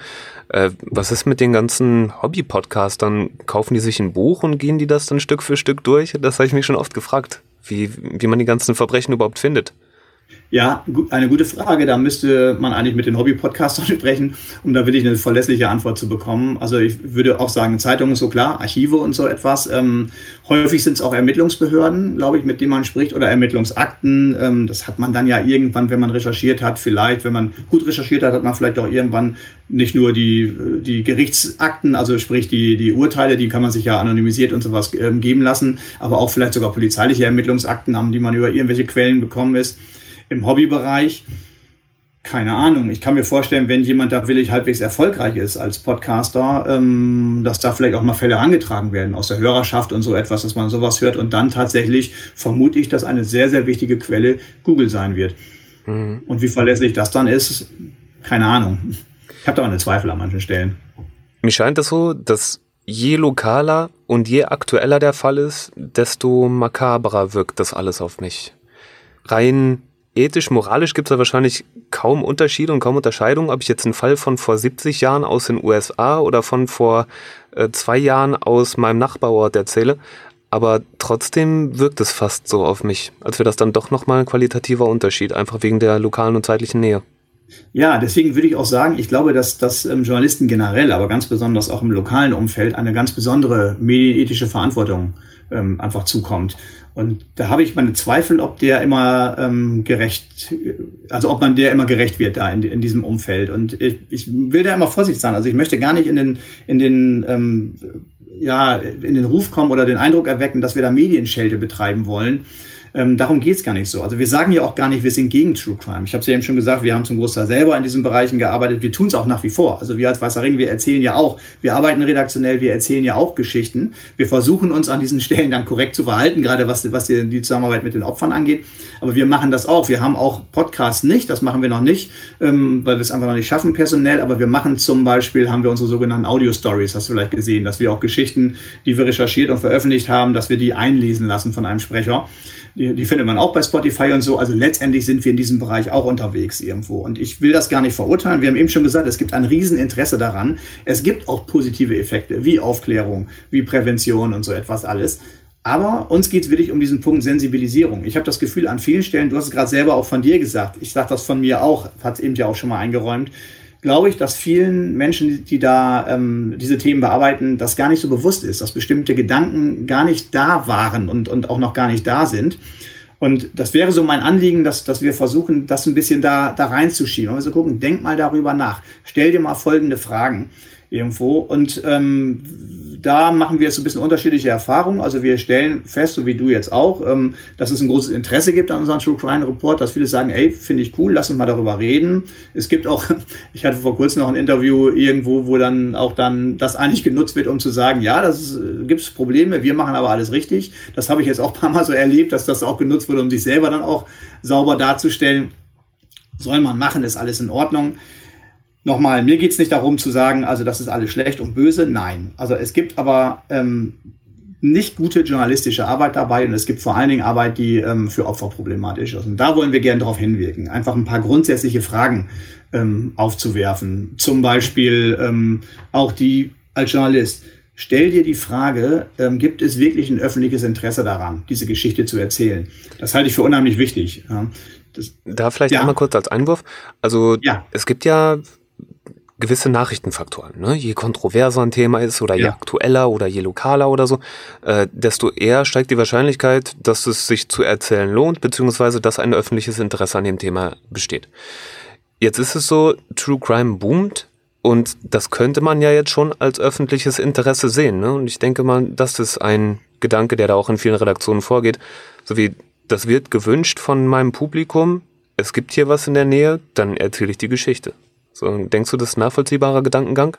Äh, was ist mit den ganzen Hobby-Podcastern? Kaufen die sich ein Buch und gehen die das dann Stück für Stück durch? Das habe ich mich schon oft gefragt, wie, wie man die ganzen Verbrechen überhaupt findet. Ja, eine gute Frage. Da müsste man eigentlich mit den Hobby-Podcastern sprechen, um da wirklich eine verlässliche Antwort zu bekommen. Also ich würde auch sagen, Zeitungen so klar, Archive und so etwas. Ähm, häufig sind es auch Ermittlungsbehörden, glaube ich, mit denen man spricht oder Ermittlungsakten. Ähm, das hat man dann ja irgendwann, wenn man recherchiert hat, vielleicht, wenn man gut recherchiert hat, hat man vielleicht auch irgendwann nicht nur die, die Gerichtsakten, also sprich die, die Urteile, die kann man sich ja anonymisiert und sowas ähm, geben lassen, aber auch vielleicht sogar polizeiliche Ermittlungsakten haben, die man über irgendwelche Quellen bekommen ist im Hobbybereich, keine Ahnung. Ich kann mir vorstellen, wenn jemand da willig halbwegs erfolgreich ist als Podcaster, ähm, dass da vielleicht auch mal Fälle angetragen werden aus der Hörerschaft und so etwas, dass man sowas hört und dann tatsächlich vermute ich, dass eine sehr, sehr wichtige Quelle Google sein wird. Mhm. Und wie verlässlich das dann ist, keine Ahnung. Ich habe da auch eine Zweifel an manchen Stellen. Mir scheint es so, dass je lokaler und je aktueller der Fall ist, desto makaberer wirkt das alles auf mich. Rein ethisch, moralisch gibt es da wahrscheinlich kaum Unterschiede und kaum Unterscheidungen, ob ich jetzt einen Fall von vor 70 Jahren aus den USA oder von vor äh, zwei Jahren aus meinem Nachbarort erzähle. Aber trotzdem wirkt es fast so auf mich, als wäre das dann doch nochmal ein qualitativer Unterschied, einfach wegen der lokalen und zeitlichen Nähe. Ja, deswegen würde ich auch sagen, ich glaube, dass, dass ähm, Journalisten generell, aber ganz besonders auch im lokalen Umfeld, eine ganz besondere medienethische Verantwortung ähm, einfach zukommt. Und da habe ich meine Zweifel, ob der immer ähm, gerecht, also ob man der immer gerecht wird da in, in diesem Umfeld. Und ich, ich will da immer vorsichtig sein. Also ich möchte gar nicht in den, in den ähm, ja, in den Ruf kommen oder den Eindruck erwecken, dass wir da Medienschelte betreiben wollen. Ähm, darum geht's gar nicht so. Also wir sagen ja auch gar nicht, wir sind gegen True Crime. Ich habe es ja eben schon gesagt, wir haben zum Großteil selber in diesen Bereichen gearbeitet. Wir tun es auch nach wie vor. Also wir als Weißer Ring, wir erzählen ja auch, wir arbeiten redaktionell, wir erzählen ja auch Geschichten. Wir versuchen uns an diesen Stellen dann korrekt zu verhalten, gerade was, was die, die Zusammenarbeit mit den Opfern angeht. Aber wir machen das auch. Wir haben auch Podcasts nicht, das machen wir noch nicht, ähm, weil wir es einfach noch nicht schaffen personell. Aber wir machen zum Beispiel, haben wir unsere sogenannten Audio-Stories, hast du vielleicht gesehen, dass wir auch Geschichten, die wir recherchiert und veröffentlicht haben, dass wir die einlesen lassen von einem Sprecher. Die, die findet man auch bei Spotify und so. Also letztendlich sind wir in diesem Bereich auch unterwegs irgendwo. Und ich will das gar nicht verurteilen. Wir haben eben schon gesagt, es gibt ein Rieseninteresse daran. Es gibt auch positive Effekte, wie Aufklärung, wie Prävention und so etwas alles. Aber uns geht es wirklich um diesen Punkt Sensibilisierung. Ich habe das Gefühl an vielen Stellen, du hast es gerade selber auch von dir gesagt, ich sage das von mir auch, hat es eben ja auch schon mal eingeräumt, glaube ich, dass vielen Menschen, die da ähm, diese Themen bearbeiten, das gar nicht so bewusst ist, dass bestimmte Gedanken gar nicht da waren und, und auch noch gar nicht da sind. Und das wäre so mein Anliegen, dass, dass wir versuchen, das ein bisschen da, da reinzuschieben. Und wir so gucken, denk mal darüber nach. Stell dir mal folgende Fragen irgendwo. Und ähm, da machen wir jetzt ein bisschen unterschiedliche Erfahrungen. Also wir stellen fest, so wie du jetzt auch, ähm, dass es ein großes Interesse gibt an unserem True Crime Report, dass viele sagen, ey, finde ich cool, lass uns mal darüber reden. Es gibt auch, ich hatte vor kurzem noch ein Interview irgendwo, wo dann auch dann das eigentlich genutzt wird, um zu sagen, ja, das äh, gibt es Probleme, wir machen aber alles richtig. Das habe ich jetzt auch ein paar Mal so erlebt, dass das auch genutzt wurde, um sich selber dann auch sauber darzustellen. Soll man machen, ist alles in Ordnung. Nochmal, mir geht es nicht darum zu sagen, also das ist alles schlecht und böse. Nein. Also es gibt aber ähm, nicht gute journalistische Arbeit dabei und es gibt vor allen Dingen Arbeit, die ähm, für Opfer problematisch ist. Und da wollen wir gerne darauf hinwirken. Einfach ein paar grundsätzliche Fragen ähm, aufzuwerfen. Zum Beispiel ähm, auch die als Journalist. Stell dir die Frage, ähm, gibt es wirklich ein öffentliches Interesse daran, diese Geschichte zu erzählen? Das halte ich für unheimlich wichtig. Ja. Das, da vielleicht ja. einmal kurz als Einwurf. Also ja. es gibt ja gewisse Nachrichtenfaktoren. Ne? Je kontroverser ein Thema ist oder je aktueller oder je lokaler oder so, äh, desto eher steigt die Wahrscheinlichkeit, dass es sich zu erzählen lohnt, beziehungsweise dass ein öffentliches Interesse an dem Thema besteht. Jetzt ist es so, True Crime boomt und das könnte man ja jetzt schon als öffentliches Interesse sehen. Ne? Und ich denke mal, das ist ein Gedanke, der da auch in vielen Redaktionen vorgeht. So wie, das wird gewünscht von meinem Publikum, es gibt hier was in der Nähe, dann erzähle ich die Geschichte. So, denkst du, das ist ein nachvollziehbarer Gedankengang?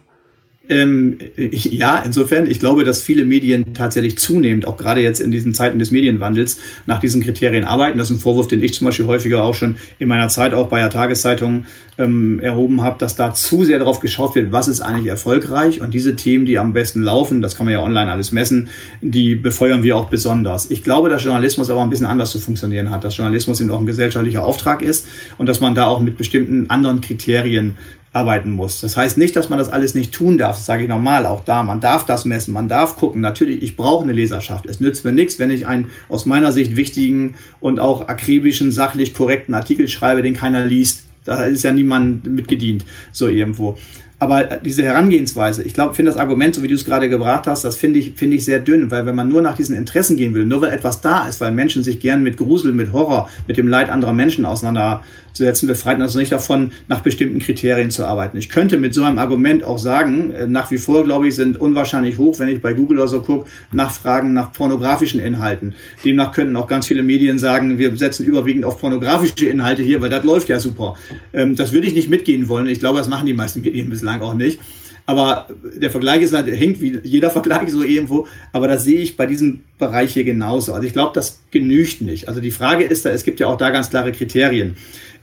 Ähm, ich, ja, insofern, ich glaube, dass viele Medien tatsächlich zunehmend, auch gerade jetzt in diesen Zeiten des Medienwandels, nach diesen Kriterien arbeiten. Das ist ein Vorwurf, den ich zum Beispiel häufiger auch schon in meiner Zeit auch bei der Tageszeitung ähm, erhoben habe, dass da zu sehr darauf geschaut wird, was ist eigentlich erfolgreich. Und diese Themen, die am besten laufen, das kann man ja online alles messen, die befeuern wir auch besonders. Ich glaube, dass Journalismus aber ein bisschen anders zu funktionieren hat, dass Journalismus eben auch ein gesellschaftlicher Auftrag ist und dass man da auch mit bestimmten anderen Kriterien arbeiten muss. Das heißt nicht, dass man das alles nicht tun darf, das sage ich normal auch da. Man darf das messen, man darf gucken. Natürlich, ich brauche eine Leserschaft. Es nützt mir nichts, wenn ich einen aus meiner Sicht wichtigen und auch akribischen, sachlich korrekten Artikel schreibe, den keiner liest. Da ist ja niemand mitgedient, so irgendwo. Aber diese Herangehensweise, ich glaube, finde das Argument, so wie du es gerade gebracht hast, das finde ich, finde ich sehr dünn, weil wenn man nur nach diesen Interessen gehen will, nur weil etwas da ist, weil Menschen sich gern mit Grusel, mit Horror, mit dem Leid anderer Menschen auseinandersetzen, befreit uns nicht davon, nach bestimmten Kriterien zu arbeiten. Ich könnte mit so einem Argument auch sagen, äh, nach wie vor, glaube ich, sind unwahrscheinlich hoch, wenn ich bei Google oder so gucke, Nachfragen nach pornografischen Inhalten. Demnach könnten auch ganz viele Medien sagen, wir setzen überwiegend auf pornografische Inhalte hier, weil das läuft ja super. Ähm, das würde ich nicht mitgehen wollen. Ich glaube, das machen die meisten Medien bislang bislang auch nicht. Aber der Vergleich ist halt, hängt wie jeder Vergleich so irgendwo. Aber das sehe ich bei diesem Bereich hier genauso. Also ich glaube, das genügt nicht. Also die Frage ist da, es gibt ja auch da ganz klare Kriterien.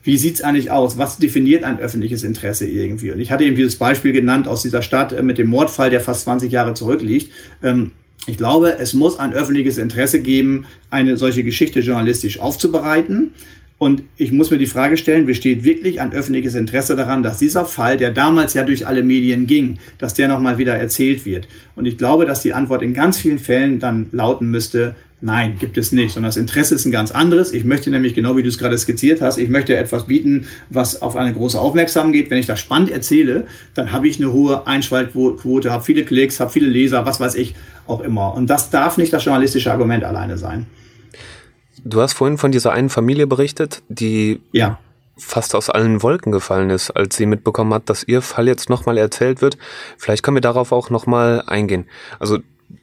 Wie sieht es eigentlich aus? Was definiert ein öffentliches Interesse irgendwie? Und ich hatte eben dieses Beispiel genannt aus dieser Stadt äh, mit dem Mordfall, der fast 20 Jahre zurückliegt. Ähm, ich glaube, es muss ein öffentliches Interesse geben, eine solche Geschichte journalistisch aufzubereiten. Und ich muss mir die Frage stellen, besteht wirklich ein öffentliches Interesse daran, dass dieser Fall, der damals ja durch alle Medien ging, dass der nochmal wieder erzählt wird? Und ich glaube, dass die Antwort in ganz vielen Fällen dann lauten müsste, nein, gibt es nicht, sondern das Interesse ist ein ganz anderes. Ich möchte nämlich, genau wie du es gerade skizziert hast, ich möchte etwas bieten, was auf eine große Aufmerksamkeit geht. Wenn ich das spannend erzähle, dann habe ich eine hohe Einschaltquote, habe viele Klicks, habe viele Leser, was weiß ich auch immer. Und das darf nicht das journalistische Argument alleine sein. Du hast vorhin von dieser einen Familie berichtet, die ja. fast aus allen Wolken gefallen ist, als sie mitbekommen hat, dass ihr Fall jetzt nochmal erzählt wird. Vielleicht können wir darauf auch nochmal eingehen. Also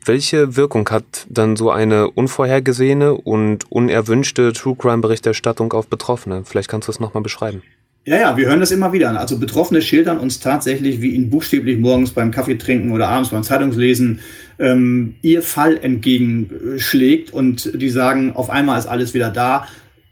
welche Wirkung hat dann so eine unvorhergesehene und unerwünschte True Crime Berichterstattung auf Betroffene? Vielleicht kannst du es nochmal beschreiben. Ja, ja, wir hören das immer wieder an. Also Betroffene schildern uns tatsächlich, wie ihnen buchstäblich morgens beim Kaffee trinken oder abends beim Zeitungslesen ähm, ihr Fall entgegenschlägt und die sagen, auf einmal ist alles wieder da.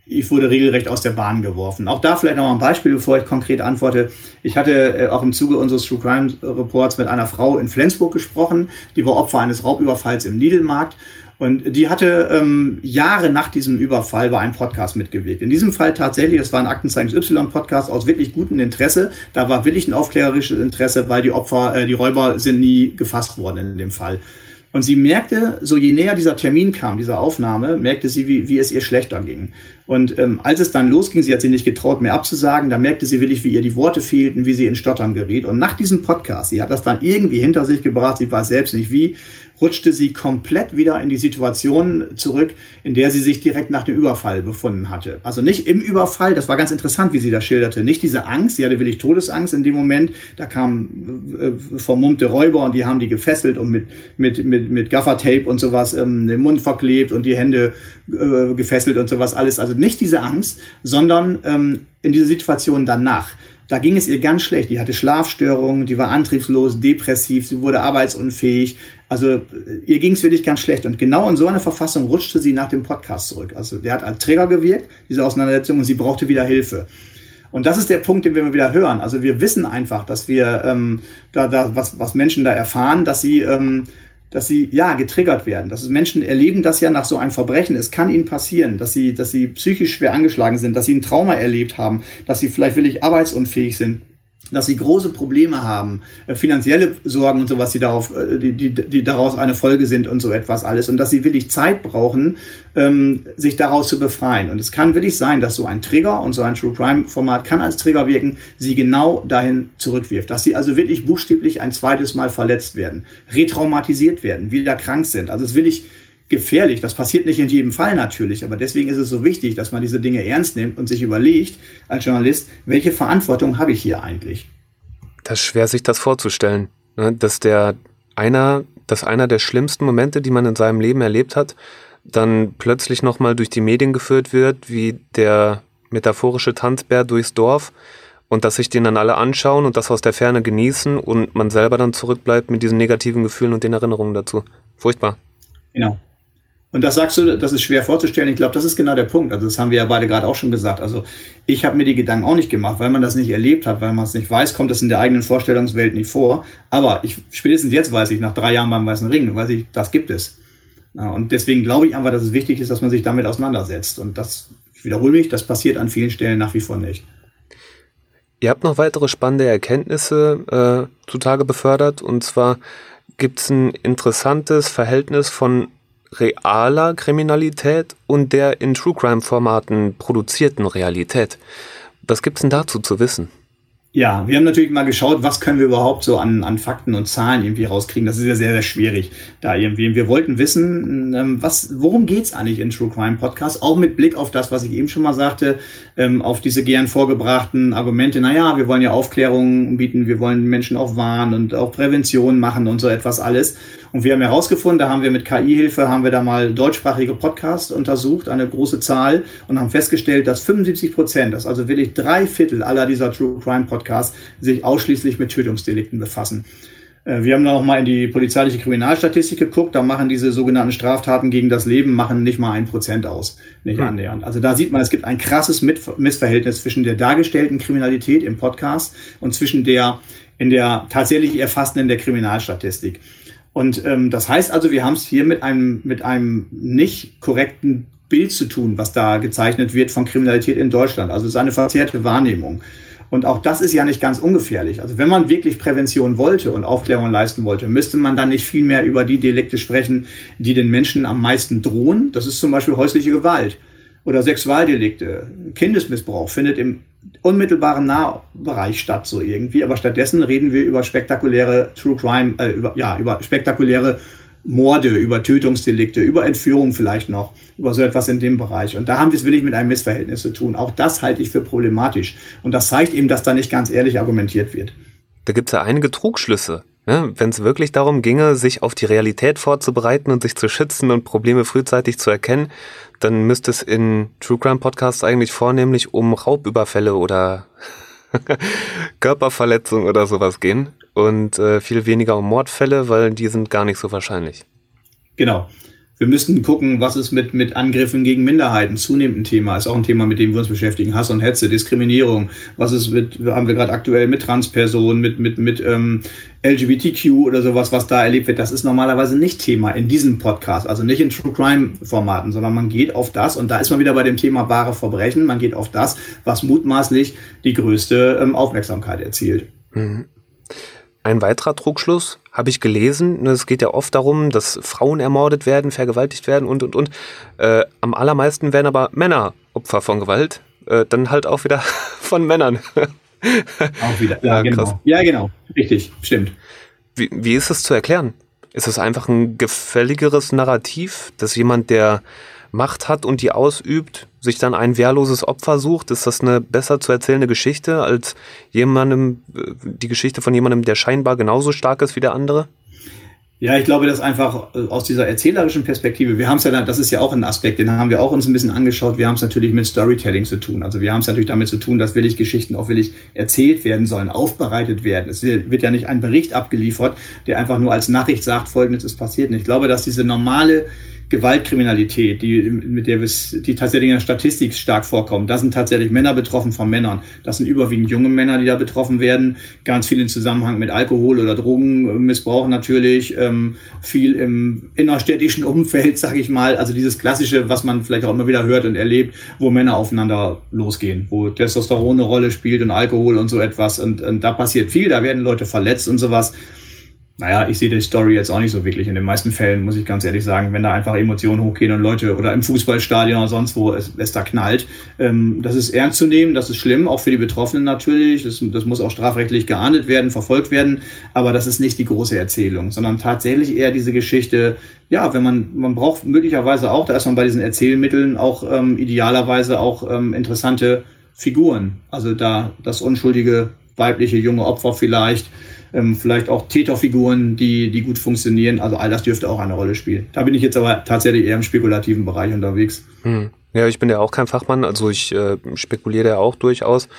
Ich wurde regelrecht aus der Bahn geworfen. Auch da vielleicht noch ein Beispiel, bevor ich konkret antworte. Ich hatte äh, auch im Zuge unseres True Crime Reports mit einer Frau in Flensburg gesprochen, die war Opfer eines Raubüberfalls im Niedelmarkt und die hatte ähm, Jahre nach diesem Überfall bei einem Podcast mitgewirkt. In diesem Fall tatsächlich, es war ein Aktenzeichen Y-Podcast aus wirklich gutem Interesse. Da war wirklich ein aufklärerisches Interesse, weil die Opfer, äh, die Räuber sind nie gefasst worden in dem Fall. Und sie merkte, so je näher dieser Termin kam, dieser Aufnahme, merkte sie, wie, wie es ihr schlechter ging. Und ähm, als es dann losging, sie hat sich nicht getraut, mehr abzusagen, da merkte sie wirklich, wie ihr die Worte fehlten, wie sie in Stottern geriet. Und nach diesem Podcast, sie hat das dann irgendwie hinter sich gebracht, sie weiß selbst nicht wie, rutschte sie komplett wieder in die Situation zurück, in der sie sich direkt nach dem Überfall befunden hatte. Also nicht im Überfall, das war ganz interessant, wie sie das schilderte, nicht diese Angst, sie hatte wirklich Todesangst in dem Moment, da kamen äh, vermummte Räuber und die haben die gefesselt und mit, mit, mit, mit Gaffertape und sowas ähm, den Mund verklebt und die Hände äh, gefesselt und sowas alles. Also nicht diese Angst, sondern ähm, in diese Situation danach. Da ging es ihr ganz schlecht. Die hatte Schlafstörungen, die war antriebslos, depressiv, sie wurde arbeitsunfähig. Also äh, ihr ging es wirklich ganz schlecht. Und genau in so einer Verfassung rutschte sie nach dem Podcast zurück. Also der hat als Träger gewirkt, diese Auseinandersetzung, und sie brauchte wieder Hilfe. Und das ist der Punkt, den wir wieder hören. Also wir wissen einfach, dass wir ähm, da, da was, was Menschen da erfahren, dass sie ähm, dass sie ja getriggert werden. Dass Menschen erleben das ja nach so einem Verbrechen. Es kann ihnen passieren, dass sie, dass sie psychisch schwer angeschlagen sind, dass sie ein Trauma erlebt haben, dass sie vielleicht wirklich arbeitsunfähig sind dass sie große Probleme haben, äh, finanzielle Sorgen und sowas, die darauf, äh, die, die, die daraus eine Folge sind und so etwas alles und dass sie wirklich Zeit brauchen, ähm, sich daraus zu befreien. Und es kann wirklich sein, dass so ein Trigger und so ein True Crime Format kann als Trigger wirken, sie genau dahin zurückwirft, dass sie also wirklich buchstäblich ein zweites Mal verletzt werden, retraumatisiert werden, wieder krank sind. Also es will ich gefährlich. Das passiert nicht in jedem Fall natürlich, aber deswegen ist es so wichtig, dass man diese Dinge ernst nimmt und sich überlegt als Journalist, welche Verantwortung habe ich hier eigentlich? Das ist schwer, sich das vorzustellen, ne? dass der einer, dass einer der schlimmsten Momente, die man in seinem Leben erlebt hat, dann plötzlich nochmal durch die Medien geführt wird, wie der metaphorische Tanzbär durchs Dorf und dass sich den dann alle anschauen und das aus der Ferne genießen und man selber dann zurückbleibt mit diesen negativen Gefühlen und den Erinnerungen dazu. Furchtbar. Genau. Und das sagst du, das ist schwer vorzustellen. Ich glaube, das ist genau der Punkt. Also das haben wir ja beide gerade auch schon gesagt. Also ich habe mir die Gedanken auch nicht gemacht, weil man das nicht erlebt hat, weil man es nicht weiß, kommt das in der eigenen Vorstellungswelt nicht vor. Aber ich, spätestens jetzt weiß ich, nach drei Jahren beim Weißen Ring, weiß ich, das gibt es. Und deswegen glaube ich einfach, dass es wichtig ist, dass man sich damit auseinandersetzt. Und das, ich wiederhole mich, das passiert an vielen Stellen nach wie vor nicht. Ihr habt noch weitere spannende Erkenntnisse äh, zutage befördert. Und zwar gibt es ein interessantes Verhältnis von realer Kriminalität und der in True Crime Formaten produzierten Realität. Was gibt's denn dazu zu wissen? Ja, wir haben natürlich mal geschaut, was können wir überhaupt so an, an Fakten und Zahlen irgendwie rauskriegen. Das ist ja sehr, sehr schwierig da irgendwie. Wir wollten wissen, ähm, was, worum geht's eigentlich in True Crime Podcast? Auch mit Blick auf das, was ich eben schon mal sagte, ähm, auf diese gern vorgebrachten Argumente. Naja, wir wollen ja Aufklärung bieten, wir wollen Menschen auch warnen und auch Prävention machen und so etwas alles. Und wir haben herausgefunden, da haben wir mit KI-Hilfe, haben wir da mal deutschsprachige Podcasts untersucht, eine große Zahl, und haben festgestellt, dass 75 Prozent, das also wirklich drei Viertel aller dieser True Crime Podcasts, sich ausschließlich mit Tötungsdelikten befassen. Äh, wir haben da auch mal in die polizeiliche Kriminalstatistik geguckt. Da machen diese sogenannten Straftaten gegen das Leben machen nicht mal ein Prozent aus. Nicht hm. annähernd. Also da sieht man, es gibt ein krasses Missverhältnis zwischen der dargestellten Kriminalität im Podcast und zwischen der in der tatsächlich erfassten in der Kriminalstatistik. Und ähm, das heißt also, wir haben es hier mit einem, mit einem nicht korrekten Bild zu tun, was da gezeichnet wird von Kriminalität in Deutschland. Also es ist eine verzerrte Wahrnehmung. Und auch das ist ja nicht ganz ungefährlich. Also wenn man wirklich Prävention wollte und Aufklärung leisten wollte, müsste man dann nicht viel mehr über die Delikte sprechen, die den Menschen am meisten drohen. Das ist zum Beispiel häusliche Gewalt oder Sexualdelikte, Kindesmissbrauch findet im unmittelbaren Nahbereich statt, so irgendwie. Aber stattdessen reden wir über spektakuläre True Crime, äh, über, ja, über spektakuläre Morde, über Tötungsdelikte, über Entführung vielleicht noch, über so etwas in dem Bereich. Und da haben wir es wirklich mit einem Missverhältnis zu tun. Auch das halte ich für problematisch. Und das zeigt eben, dass da nicht ganz ehrlich argumentiert wird. Da gibt es ja einige Trugschlüsse. Ja, Wenn es wirklich darum ginge, sich auf die Realität vorzubereiten und sich zu schützen und Probleme frühzeitig zu erkennen, dann müsste es in True Crime Podcasts eigentlich vornehmlich um Raubüberfälle oder Körperverletzung oder sowas gehen und äh, viel weniger um Mordfälle, weil die sind gar nicht so wahrscheinlich. Genau wir müssten gucken, was ist mit, mit Angriffen gegen Minderheiten zunehmend ein Thema, ist auch ein Thema, mit dem wir uns beschäftigen. Hass und Hetze, Diskriminierung, was ist mit, haben wir gerade aktuell mit Transpersonen, mit, mit, mit ähm, LGBTQ oder sowas, was da erlebt wird, das ist normalerweise nicht Thema in diesem Podcast, also nicht in True Crime Formaten, sondern man geht auf das, und da ist man wieder bei dem Thema wahre Verbrechen, man geht auf das, was mutmaßlich die größte ähm, Aufmerksamkeit erzielt. Mhm. Ein weiterer Trugschluss habe ich gelesen. Es geht ja oft darum, dass Frauen ermordet werden, vergewaltigt werden und, und, und. Äh, am allermeisten werden aber Männer Opfer von Gewalt, äh, dann halt auch wieder von Männern. auch wieder, ja, ja genau. Krass. Ja, genau, richtig, stimmt. Wie, wie ist es zu erklären? Ist es einfach ein gefälligeres Narrativ, dass jemand, der Macht hat und die ausübt, sich dann ein wehrloses Opfer sucht? Ist das eine besser zu erzählende Geschichte als jemandem, äh, die Geschichte von jemandem, der scheinbar genauso stark ist wie der andere? Ja, ich glaube, das einfach äh, aus dieser erzählerischen Perspektive, wir haben es ja, das ist ja auch ein Aspekt, den haben wir auch uns ein bisschen angeschaut. Wir haben es natürlich mit Storytelling zu tun. Also wir haben es natürlich damit zu tun, dass willig Geschichten auch willig erzählt werden sollen, aufbereitet werden. Es wird ja nicht ein Bericht abgeliefert, der einfach nur als Nachricht sagt, folgendes ist passiert. Und ich glaube, dass diese normale Gewaltkriminalität, die, mit der wir, die tatsächlich in der Statistik stark vorkommt. Da sind tatsächlich Männer betroffen von Männern. Das sind überwiegend junge Männer, die da betroffen werden. Ganz viel im Zusammenhang mit Alkohol oder Drogenmissbrauch natürlich. Ähm, viel im innerstädtischen Umfeld, sag ich mal. Also dieses klassische, was man vielleicht auch immer wieder hört und erlebt, wo Männer aufeinander losgehen, wo Testosteron eine Rolle spielt und Alkohol und so etwas. Und, und da passiert viel, da werden Leute verletzt und sowas naja, ich sehe die Story jetzt auch nicht so wirklich. In den meisten Fällen muss ich ganz ehrlich sagen, wenn da einfach Emotionen hochgehen und Leute oder im Fußballstadion oder sonst wo es, es da knallt, ähm, das ist ernst zu nehmen, das ist schlimm, auch für die Betroffenen natürlich. Das, das muss auch strafrechtlich geahndet werden, verfolgt werden, aber das ist nicht die große Erzählung, sondern tatsächlich eher diese Geschichte, ja, wenn man, man braucht möglicherweise auch, da ist man bei diesen Erzählmitteln auch ähm, idealerweise auch ähm, interessante Figuren. Also da das unschuldige weibliche junge Opfer vielleicht ähm, vielleicht auch Täterfiguren, die, die gut funktionieren. Also all das dürfte auch eine Rolle spielen. Da bin ich jetzt aber tatsächlich eher im spekulativen Bereich unterwegs. Hm. Ja, ich bin ja auch kein Fachmann, also ich äh, spekuliere ja auch durchaus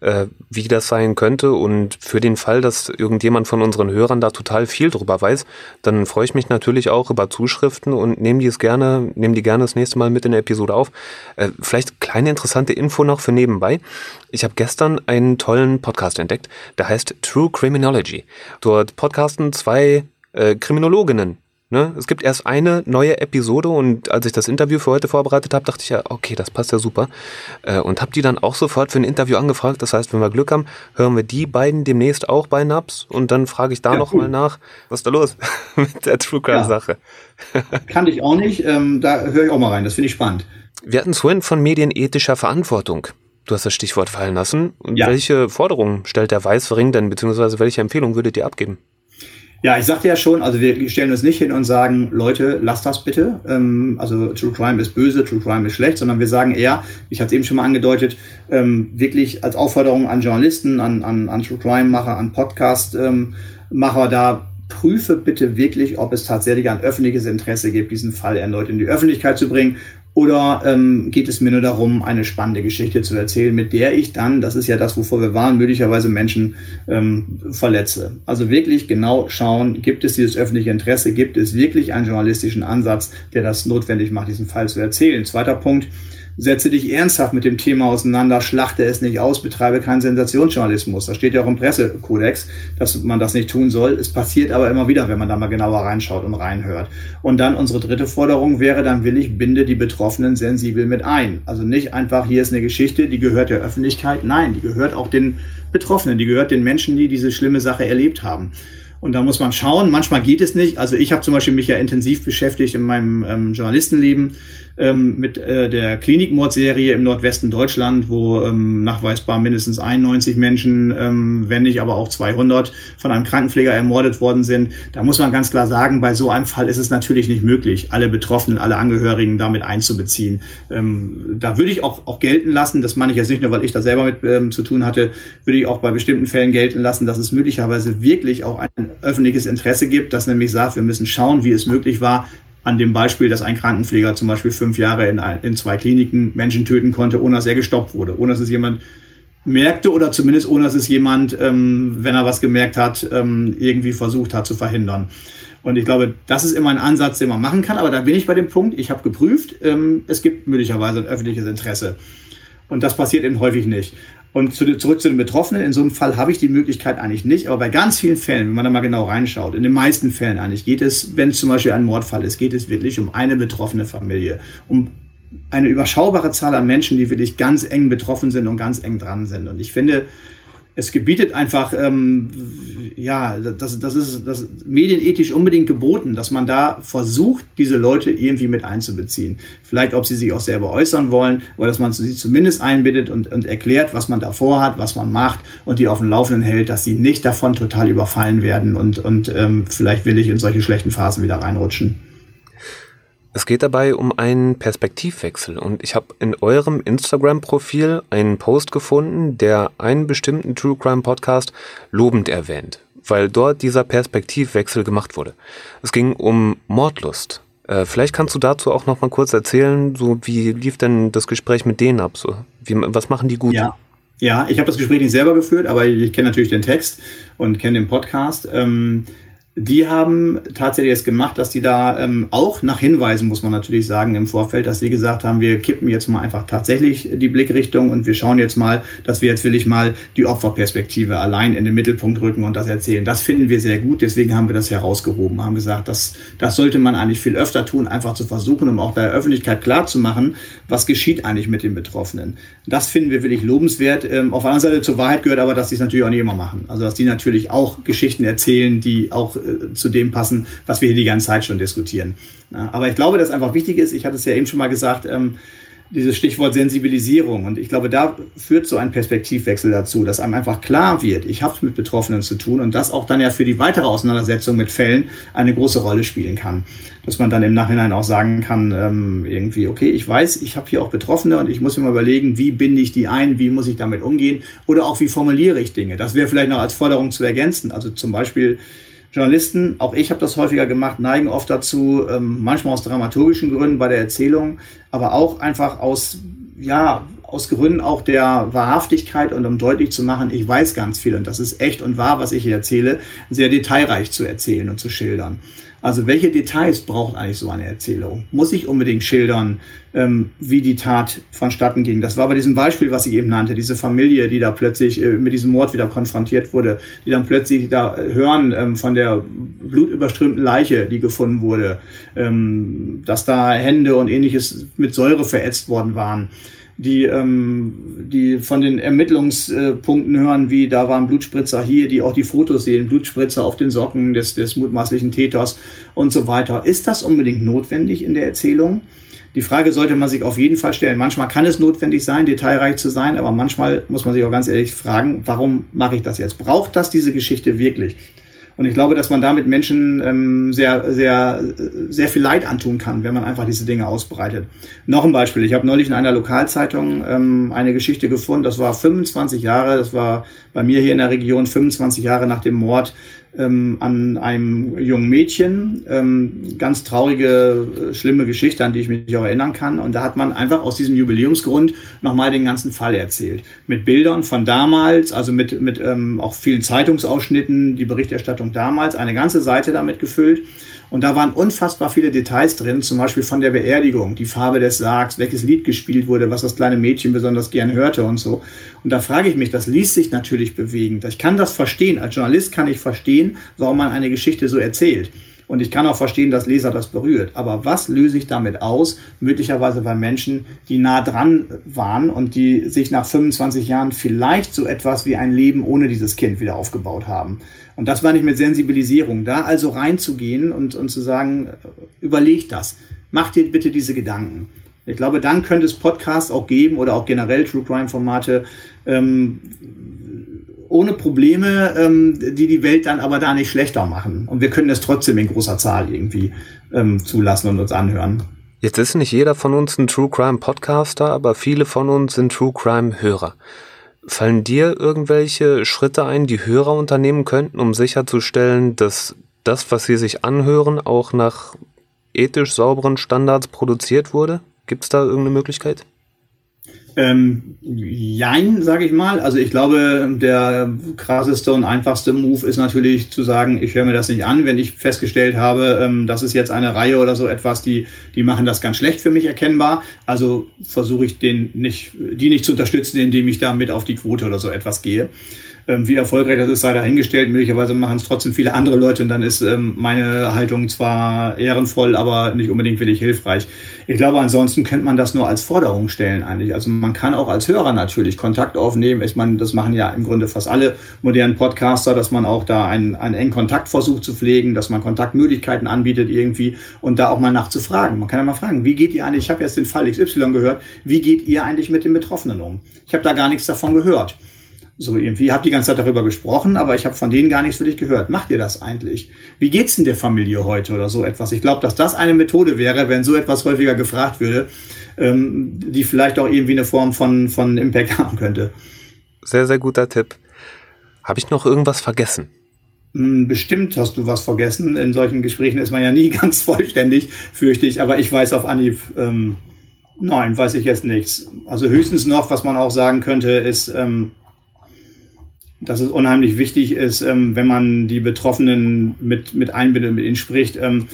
äh, wie das sein könnte. Und für den Fall, dass irgendjemand von unseren Hörern da total viel drüber weiß, dann freue ich mich natürlich auch über Zuschriften und nehme die es gerne, nehme die gerne das nächste Mal mit in der Episode auf. Äh, vielleicht kleine interessante Info noch für nebenbei. Ich habe gestern einen tollen Podcast entdeckt, der heißt True Criminology. Dort podcasten zwei äh, Kriminologinnen Ne? Es gibt erst eine neue Episode und als ich das Interview für heute vorbereitet habe, dachte ich ja, okay, das passt ja super. Äh, und habe die dann auch sofort für ein Interview angefragt. Das heißt, wenn wir Glück haben, hören wir die beiden demnächst auch bei Naps und dann frage ich da ja, nochmal cool. nach, was ist da los mit der True Crime Sache. Ja. Kann ich auch nicht, ähm, da höre ich auch mal rein, das finde ich spannend. Wir hatten vorhin von medienethischer Verantwortung. Du hast das Stichwort fallen lassen. Und ja. welche Forderungen stellt der Weiße Ring denn, beziehungsweise welche Empfehlung würdet ihr abgeben? Ja, ich sagte ja schon, also wir stellen uns nicht hin und sagen, Leute, lasst das bitte. Ähm, also True Crime ist böse, True Crime ist schlecht, sondern wir sagen eher, ich hatte es eben schon mal angedeutet, ähm, wirklich als Aufforderung an Journalisten, an, an, an True Crime-Macher, an Podcast-Macher, ähm, da prüfe bitte wirklich, ob es tatsächlich ein öffentliches Interesse gibt, diesen Fall erneut in die Öffentlichkeit zu bringen oder ähm, geht es mir nur darum, eine spannende Geschichte zu erzählen, mit der ich dann, das ist ja das, wovor wir waren, möglicherweise Menschen ähm, verletze. Also wirklich genau schauen, gibt es dieses öffentliche Interesse, gibt es wirklich einen journalistischen Ansatz, der das notwendig macht, diesen Fall zu erzählen. Zweiter Punkt, setze dich ernsthaft mit dem Thema auseinander, schlachte es nicht aus, betreibe keinen Sensationsjournalismus. Das steht ja auch im Pressekodex, dass man das nicht tun soll. Es passiert aber immer wieder, wenn man da mal genauer reinschaut und reinhört. Und dann unsere dritte Forderung wäre dann will ich binde die Betroffenen sensibel mit ein. Also nicht einfach, hier ist eine Geschichte, die gehört der Öffentlichkeit. Nein, die gehört auch den Betroffenen, die gehört den Menschen, die diese schlimme Sache erlebt haben. Und da muss man schauen. Manchmal geht es nicht. Also ich habe zum Beispiel mich ja intensiv beschäftigt in meinem ähm, Journalistenleben ähm, mit äh, der Klinikmordserie im Nordwesten Deutschland, wo ähm, nachweisbar mindestens 91 Menschen, ähm, wenn nicht aber auch 200 von einem Krankenpfleger ermordet worden sind. Da muss man ganz klar sagen, bei so einem Fall ist es natürlich nicht möglich, alle Betroffenen, alle Angehörigen damit einzubeziehen. Ähm, da würde ich auch, auch gelten lassen, das meine ich jetzt nicht nur, weil ich da selber mit ähm, zu tun hatte, würde ich auch bei bestimmten Fällen gelten lassen, dass es möglicherweise wirklich auch ein öffentliches Interesse gibt, das nämlich sagt, wir müssen schauen, wie es möglich war, an dem Beispiel, dass ein Krankenpfleger zum Beispiel fünf Jahre in, in zwei Kliniken Menschen töten konnte, ohne dass er gestoppt wurde, ohne dass es jemand merkte oder zumindest ohne dass es jemand, ähm, wenn er was gemerkt hat, ähm, irgendwie versucht hat zu verhindern. Und ich glaube, das ist immer ein Ansatz, den man machen kann. Aber da bin ich bei dem Punkt, ich habe geprüft, ähm, es gibt möglicherweise ein öffentliches Interesse. Und das passiert eben häufig nicht. Und zu, zurück zu den Betroffenen. In so einem Fall habe ich die Möglichkeit eigentlich nicht. Aber bei ganz vielen Fällen, wenn man da mal genau reinschaut, in den meisten Fällen eigentlich geht es, wenn es zum Beispiel ein Mordfall ist, geht es wirklich um eine betroffene Familie. Um eine überschaubare Zahl an Menschen, die wirklich ganz eng betroffen sind und ganz eng dran sind. Und ich finde, es gebietet einfach, ähm, ja, das, das ist das medienethisch unbedingt geboten, dass man da versucht, diese Leute irgendwie mit einzubeziehen. Vielleicht, ob sie sich auch selber äußern wollen, aber dass man sie zumindest einbindet und, und erklärt, was man da vorhat, was man macht und die auf dem Laufenden hält, dass sie nicht davon total überfallen werden und, und ähm, vielleicht will ich in solche schlechten Phasen wieder reinrutschen. Es geht dabei um einen Perspektivwechsel und ich habe in eurem Instagram-Profil einen Post gefunden, der einen bestimmten True Crime Podcast lobend erwähnt, weil dort dieser Perspektivwechsel gemacht wurde. Es ging um Mordlust. Äh, vielleicht kannst du dazu auch noch mal kurz erzählen, so wie lief denn das Gespräch mit denen ab? So, wie, was machen die gut? Ja. Ja, ich habe das Gespräch nicht selber geführt, aber ich kenne natürlich den Text und kenne den Podcast. Ähm, die haben tatsächlich es gemacht, dass die da ähm, auch nach Hinweisen, muss man natürlich sagen, im Vorfeld, dass sie gesagt haben, wir kippen jetzt mal einfach tatsächlich die Blickrichtung und wir schauen jetzt mal, dass wir jetzt will ich mal die Opferperspektive allein in den Mittelpunkt rücken und das erzählen. Das finden wir sehr gut, deswegen haben wir das herausgehoben, haben gesagt, das, das sollte man eigentlich viel öfter tun, einfach zu versuchen, um auch der Öffentlichkeit klar zu machen, was geschieht eigentlich mit den Betroffenen. Das finden wir wirklich lobenswert. Ähm, auf der anderen Seite zur Wahrheit gehört aber, dass sie es natürlich auch nicht immer machen. Also dass die natürlich auch Geschichten erzählen, die auch äh, zu dem passen, was wir hier die ganze Zeit schon diskutieren. Ja, aber ich glaube, dass einfach wichtig ist, ich hatte es ja eben schon mal gesagt, ähm, dieses Stichwort Sensibilisierung. Und ich glaube, da führt so ein Perspektivwechsel dazu, dass einem einfach klar wird, ich habe es mit Betroffenen zu tun und das auch dann ja für die weitere Auseinandersetzung mit Fällen eine große Rolle spielen kann. Dass man dann im Nachhinein auch sagen kann, ähm, irgendwie, okay, ich weiß, ich habe hier auch Betroffene und ich muss mir mal überlegen, wie binde ich die ein, wie muss ich damit umgehen oder auch wie formuliere ich Dinge. Das wäre vielleicht noch als Forderung zu ergänzen. Also zum Beispiel, Journalisten, auch ich habe das häufiger gemacht, neigen oft dazu, ähm, manchmal aus dramaturgischen Gründen bei der Erzählung, aber auch einfach aus, ja, aus Gründen auch der Wahrhaftigkeit und um deutlich zu machen, ich weiß ganz viel und das ist echt und wahr, was ich hier erzähle, sehr detailreich zu erzählen und zu schildern. Also welche Details braucht eigentlich so eine Erzählung? Muss ich unbedingt schildern, ähm, wie die Tat vonstatten ging? Das war bei diesem Beispiel, was ich eben nannte, diese Familie, die da plötzlich äh, mit diesem Mord wieder konfrontiert wurde, die dann plötzlich da hören ähm, von der blutüberströmten Leiche, die gefunden wurde, ähm, dass da Hände und ähnliches mit Säure verätzt worden waren die, ähm, die von den Ermittlungspunkten hören, wie da waren Blutspritzer hier, die auch die Fotos sehen, Blutspritzer auf den Socken des, des mutmaßlichen Täters und so weiter. Ist das unbedingt notwendig in der Erzählung? Die Frage sollte man sich auf jeden Fall stellen. Manchmal kann es notwendig sein, detailreich zu sein, aber manchmal muss man sich auch ganz ehrlich fragen, warum mache ich das jetzt? Braucht das diese Geschichte wirklich? Und ich glaube, dass man damit Menschen ähm, sehr, sehr, sehr viel Leid antun kann, wenn man einfach diese Dinge ausbreitet. Noch ein Beispiel. Ich habe neulich in einer Lokalzeitung ähm, eine Geschichte gefunden. Das war 25 Jahre, das war bei mir hier in der Region 25 Jahre nach dem Mord ähm, an einem jungen Mädchen. Ähm, ganz traurige, äh, schlimme Geschichte, an die ich mich auch erinnern kann. Und da hat man einfach aus diesem Jubiläumsgrund nochmal den ganzen Fall erzählt. Mit Bildern von damals, also mit, mit ähm, auch vielen Zeitungsausschnitten, die Berichterstattung damals, eine ganze Seite damit gefüllt. Und da waren unfassbar viele Details drin, zum Beispiel von der Beerdigung, die Farbe des Sargs, welches Lied gespielt wurde, was das kleine Mädchen besonders gern hörte und so. Und da frage ich mich, das liest sich natürlich bewegend. Ich kann das verstehen. Als Journalist kann ich verstehen, warum man eine Geschichte so erzählt. Und ich kann auch verstehen, dass Leser das berührt. Aber was löse ich damit aus? Möglicherweise bei Menschen, die nah dran waren und die sich nach 25 Jahren vielleicht so etwas wie ein Leben ohne dieses Kind wieder aufgebaut haben. Und das war nicht mit Sensibilisierung. Da also reinzugehen und, und zu sagen, überleg das. Mach dir bitte diese Gedanken. Ich glaube, dann könnte es Podcasts auch geben oder auch generell True Crime Formate, ähm, ohne Probleme, ähm, die die Welt dann aber da nicht schlechter machen. Und wir können es trotzdem in großer Zahl irgendwie ähm, zulassen und uns anhören. Jetzt ist nicht jeder von uns ein True Crime Podcaster, aber viele von uns sind True Crime Hörer. Fallen dir irgendwelche Schritte ein, die Hörer unternehmen könnten, um sicherzustellen, dass das, was sie sich anhören, auch nach ethisch sauberen Standards produziert wurde? Gibt es da irgendeine Möglichkeit? Ähm, jein, sage ich mal. Also ich glaube, der krasseste und einfachste Move ist natürlich zu sagen, ich höre mir das nicht an, wenn ich festgestellt habe, ähm, das ist jetzt eine Reihe oder so etwas, die, die machen das ganz schlecht für mich erkennbar. Also versuche ich den nicht, die nicht zu unterstützen, indem ich da mit auf die Quote oder so etwas gehe. Ähm, wie erfolgreich das ist, sei dahingestellt. Möglicherweise machen es trotzdem viele andere Leute und dann ist ähm, meine Haltung zwar ehrenvoll, aber nicht unbedingt wirklich hilfreich. Ich glaube, ansonsten könnte man das nur als Forderung stellen eigentlich. Also man kann auch als Hörer natürlich Kontakt aufnehmen. Ich meine, das machen ja im Grunde fast alle modernen Podcaster, dass man auch da einen, einen engen Kontakt versucht zu pflegen, dass man Kontaktmöglichkeiten anbietet irgendwie und da auch mal nachzufragen. Man kann ja mal fragen, wie geht ihr eigentlich, ich habe jetzt den Fall XY gehört, wie geht ihr eigentlich mit den Betroffenen um? Ich habe da gar nichts davon gehört. So irgendwie, ihr habt die ganze Zeit darüber gesprochen, aber ich habe von denen gar nichts wirklich gehört. Macht ihr das eigentlich? Wie geht's denn der Familie heute oder so etwas? Ich glaube, dass das eine Methode wäre, wenn so etwas häufiger gefragt würde, ähm, die vielleicht auch irgendwie eine Form von, von Impact haben könnte. Sehr, sehr guter Tipp. Habe ich noch irgendwas vergessen? Hm, bestimmt hast du was vergessen. In solchen Gesprächen ist man ja nie ganz vollständig, fürchte ich. Aber ich weiß auf Anhieb, ähm, nein, weiß ich jetzt nichts. Also höchstens noch, was man auch sagen könnte, ist, ähm, dass es unheimlich wichtig ist, ähm, wenn man die Betroffenen mit, mit einbindet, mit ihnen spricht, ähm,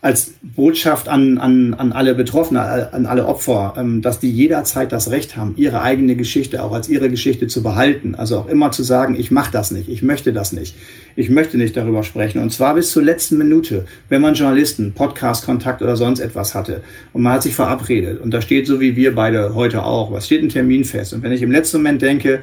als Botschaft an, an, an alle Betroffenen, an alle Opfer, ähm, dass die jederzeit das Recht haben, ihre eigene Geschichte auch als ihre Geschichte zu behalten. Also auch immer zu sagen, ich mache das nicht, ich möchte das nicht, ich möchte nicht darüber sprechen. Und zwar bis zur letzten Minute, wenn man Journalisten, Podcast-Kontakt oder sonst etwas hatte und man hat sich verabredet und da steht so wie wir beide heute auch, was steht ein Termin fest. Und wenn ich im letzten Moment denke,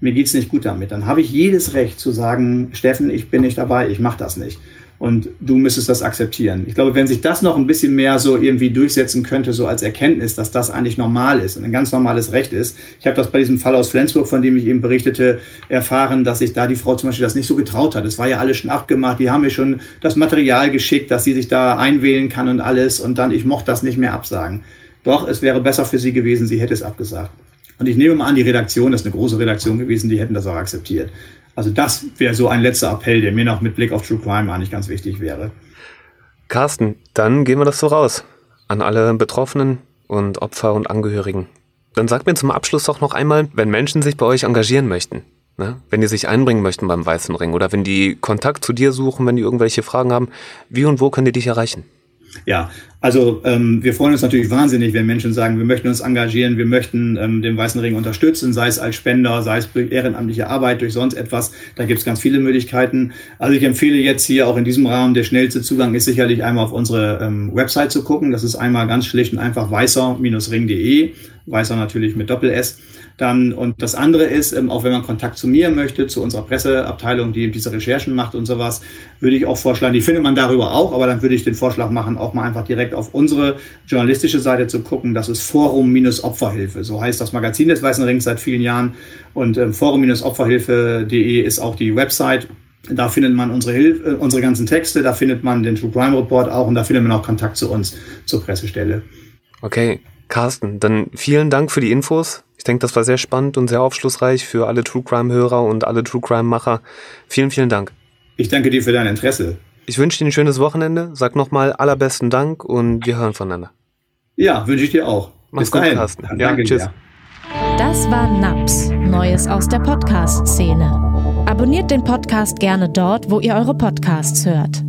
mir geht's nicht gut damit, dann habe ich jedes Recht zu sagen, Steffen, ich bin nicht dabei, ich mache das nicht. Und du müsstest das akzeptieren. Ich glaube, wenn sich das noch ein bisschen mehr so irgendwie durchsetzen könnte, so als Erkenntnis, dass das eigentlich normal ist und ein ganz normales Recht ist. Ich habe das bei diesem Fall aus Flensburg, von dem ich eben berichtete, erfahren, dass sich da die Frau zum Beispiel das nicht so getraut hat. Es war ja alles schon abgemacht. Die haben mir schon das Material geschickt, dass sie sich da einwählen kann und alles. Und dann, ich mochte das nicht mehr absagen. Doch, es wäre besser für sie gewesen, sie hätte es abgesagt. Und ich nehme mal an, die Redaktion, das ist eine große Redaktion gewesen, die hätten das auch akzeptiert. Also das wäre so ein letzter Appell, der mir noch mit Blick auf True Crime eigentlich ganz wichtig wäre. Carsten, dann gehen wir das so raus. An alle Betroffenen und Opfer und Angehörigen. Dann sagt mir zum Abschluss doch noch einmal, wenn Menschen sich bei euch engagieren möchten, ne? wenn die sich einbringen möchten beim Weißen Ring oder wenn die Kontakt zu dir suchen, wenn die irgendwelche Fragen haben, wie und wo können die dich erreichen? Ja, also ähm, wir freuen uns natürlich wahnsinnig, wenn Menschen sagen, wir möchten uns engagieren, wir möchten ähm, den Weißen Ring unterstützen, sei es als Spender, sei es durch ehrenamtliche Arbeit, durch sonst etwas. Da gibt es ganz viele Möglichkeiten. Also ich empfehle jetzt hier auch in diesem Rahmen, der schnellste Zugang ist sicherlich einmal auf unsere ähm, Website zu gucken. Das ist einmal ganz schlicht und einfach weißer-ring.de, weißer natürlich mit Doppel-S. Dann, und das andere ist, ähm, auch wenn man Kontakt zu mir möchte, zu unserer Presseabteilung, die diese Recherchen macht und sowas, würde ich auch vorschlagen, die findet man darüber auch, aber dann würde ich den Vorschlag machen, auch mal einfach direkt auf unsere journalistische Seite zu gucken. Das ist Forum-Opferhilfe. So heißt das Magazin des Weißen Rings seit vielen Jahren. Und ähm, Forum-Opferhilfe.de ist auch die Website. Da findet man unsere, Hilfe, äh, unsere ganzen Texte, da findet man den True Crime Report auch und da findet man auch Kontakt zu uns, zur Pressestelle. Okay, Carsten, dann vielen Dank für die Infos. Ich denke, das war sehr spannend und sehr aufschlussreich für alle True Crime-Hörer und alle True Crime-Macher. Vielen, vielen Dank. Ich danke dir für dein Interesse. Ich wünsche dir ein schönes Wochenende. Sag nochmal allerbesten Dank und wir hören voneinander. Ja, wünsche ich dir auch. Mach's Bis gut, dahin. Carsten. Ja, danke tschüss. Dir. Das war NAPS, Neues aus der Podcast-Szene. Abonniert den Podcast gerne dort, wo ihr eure Podcasts hört.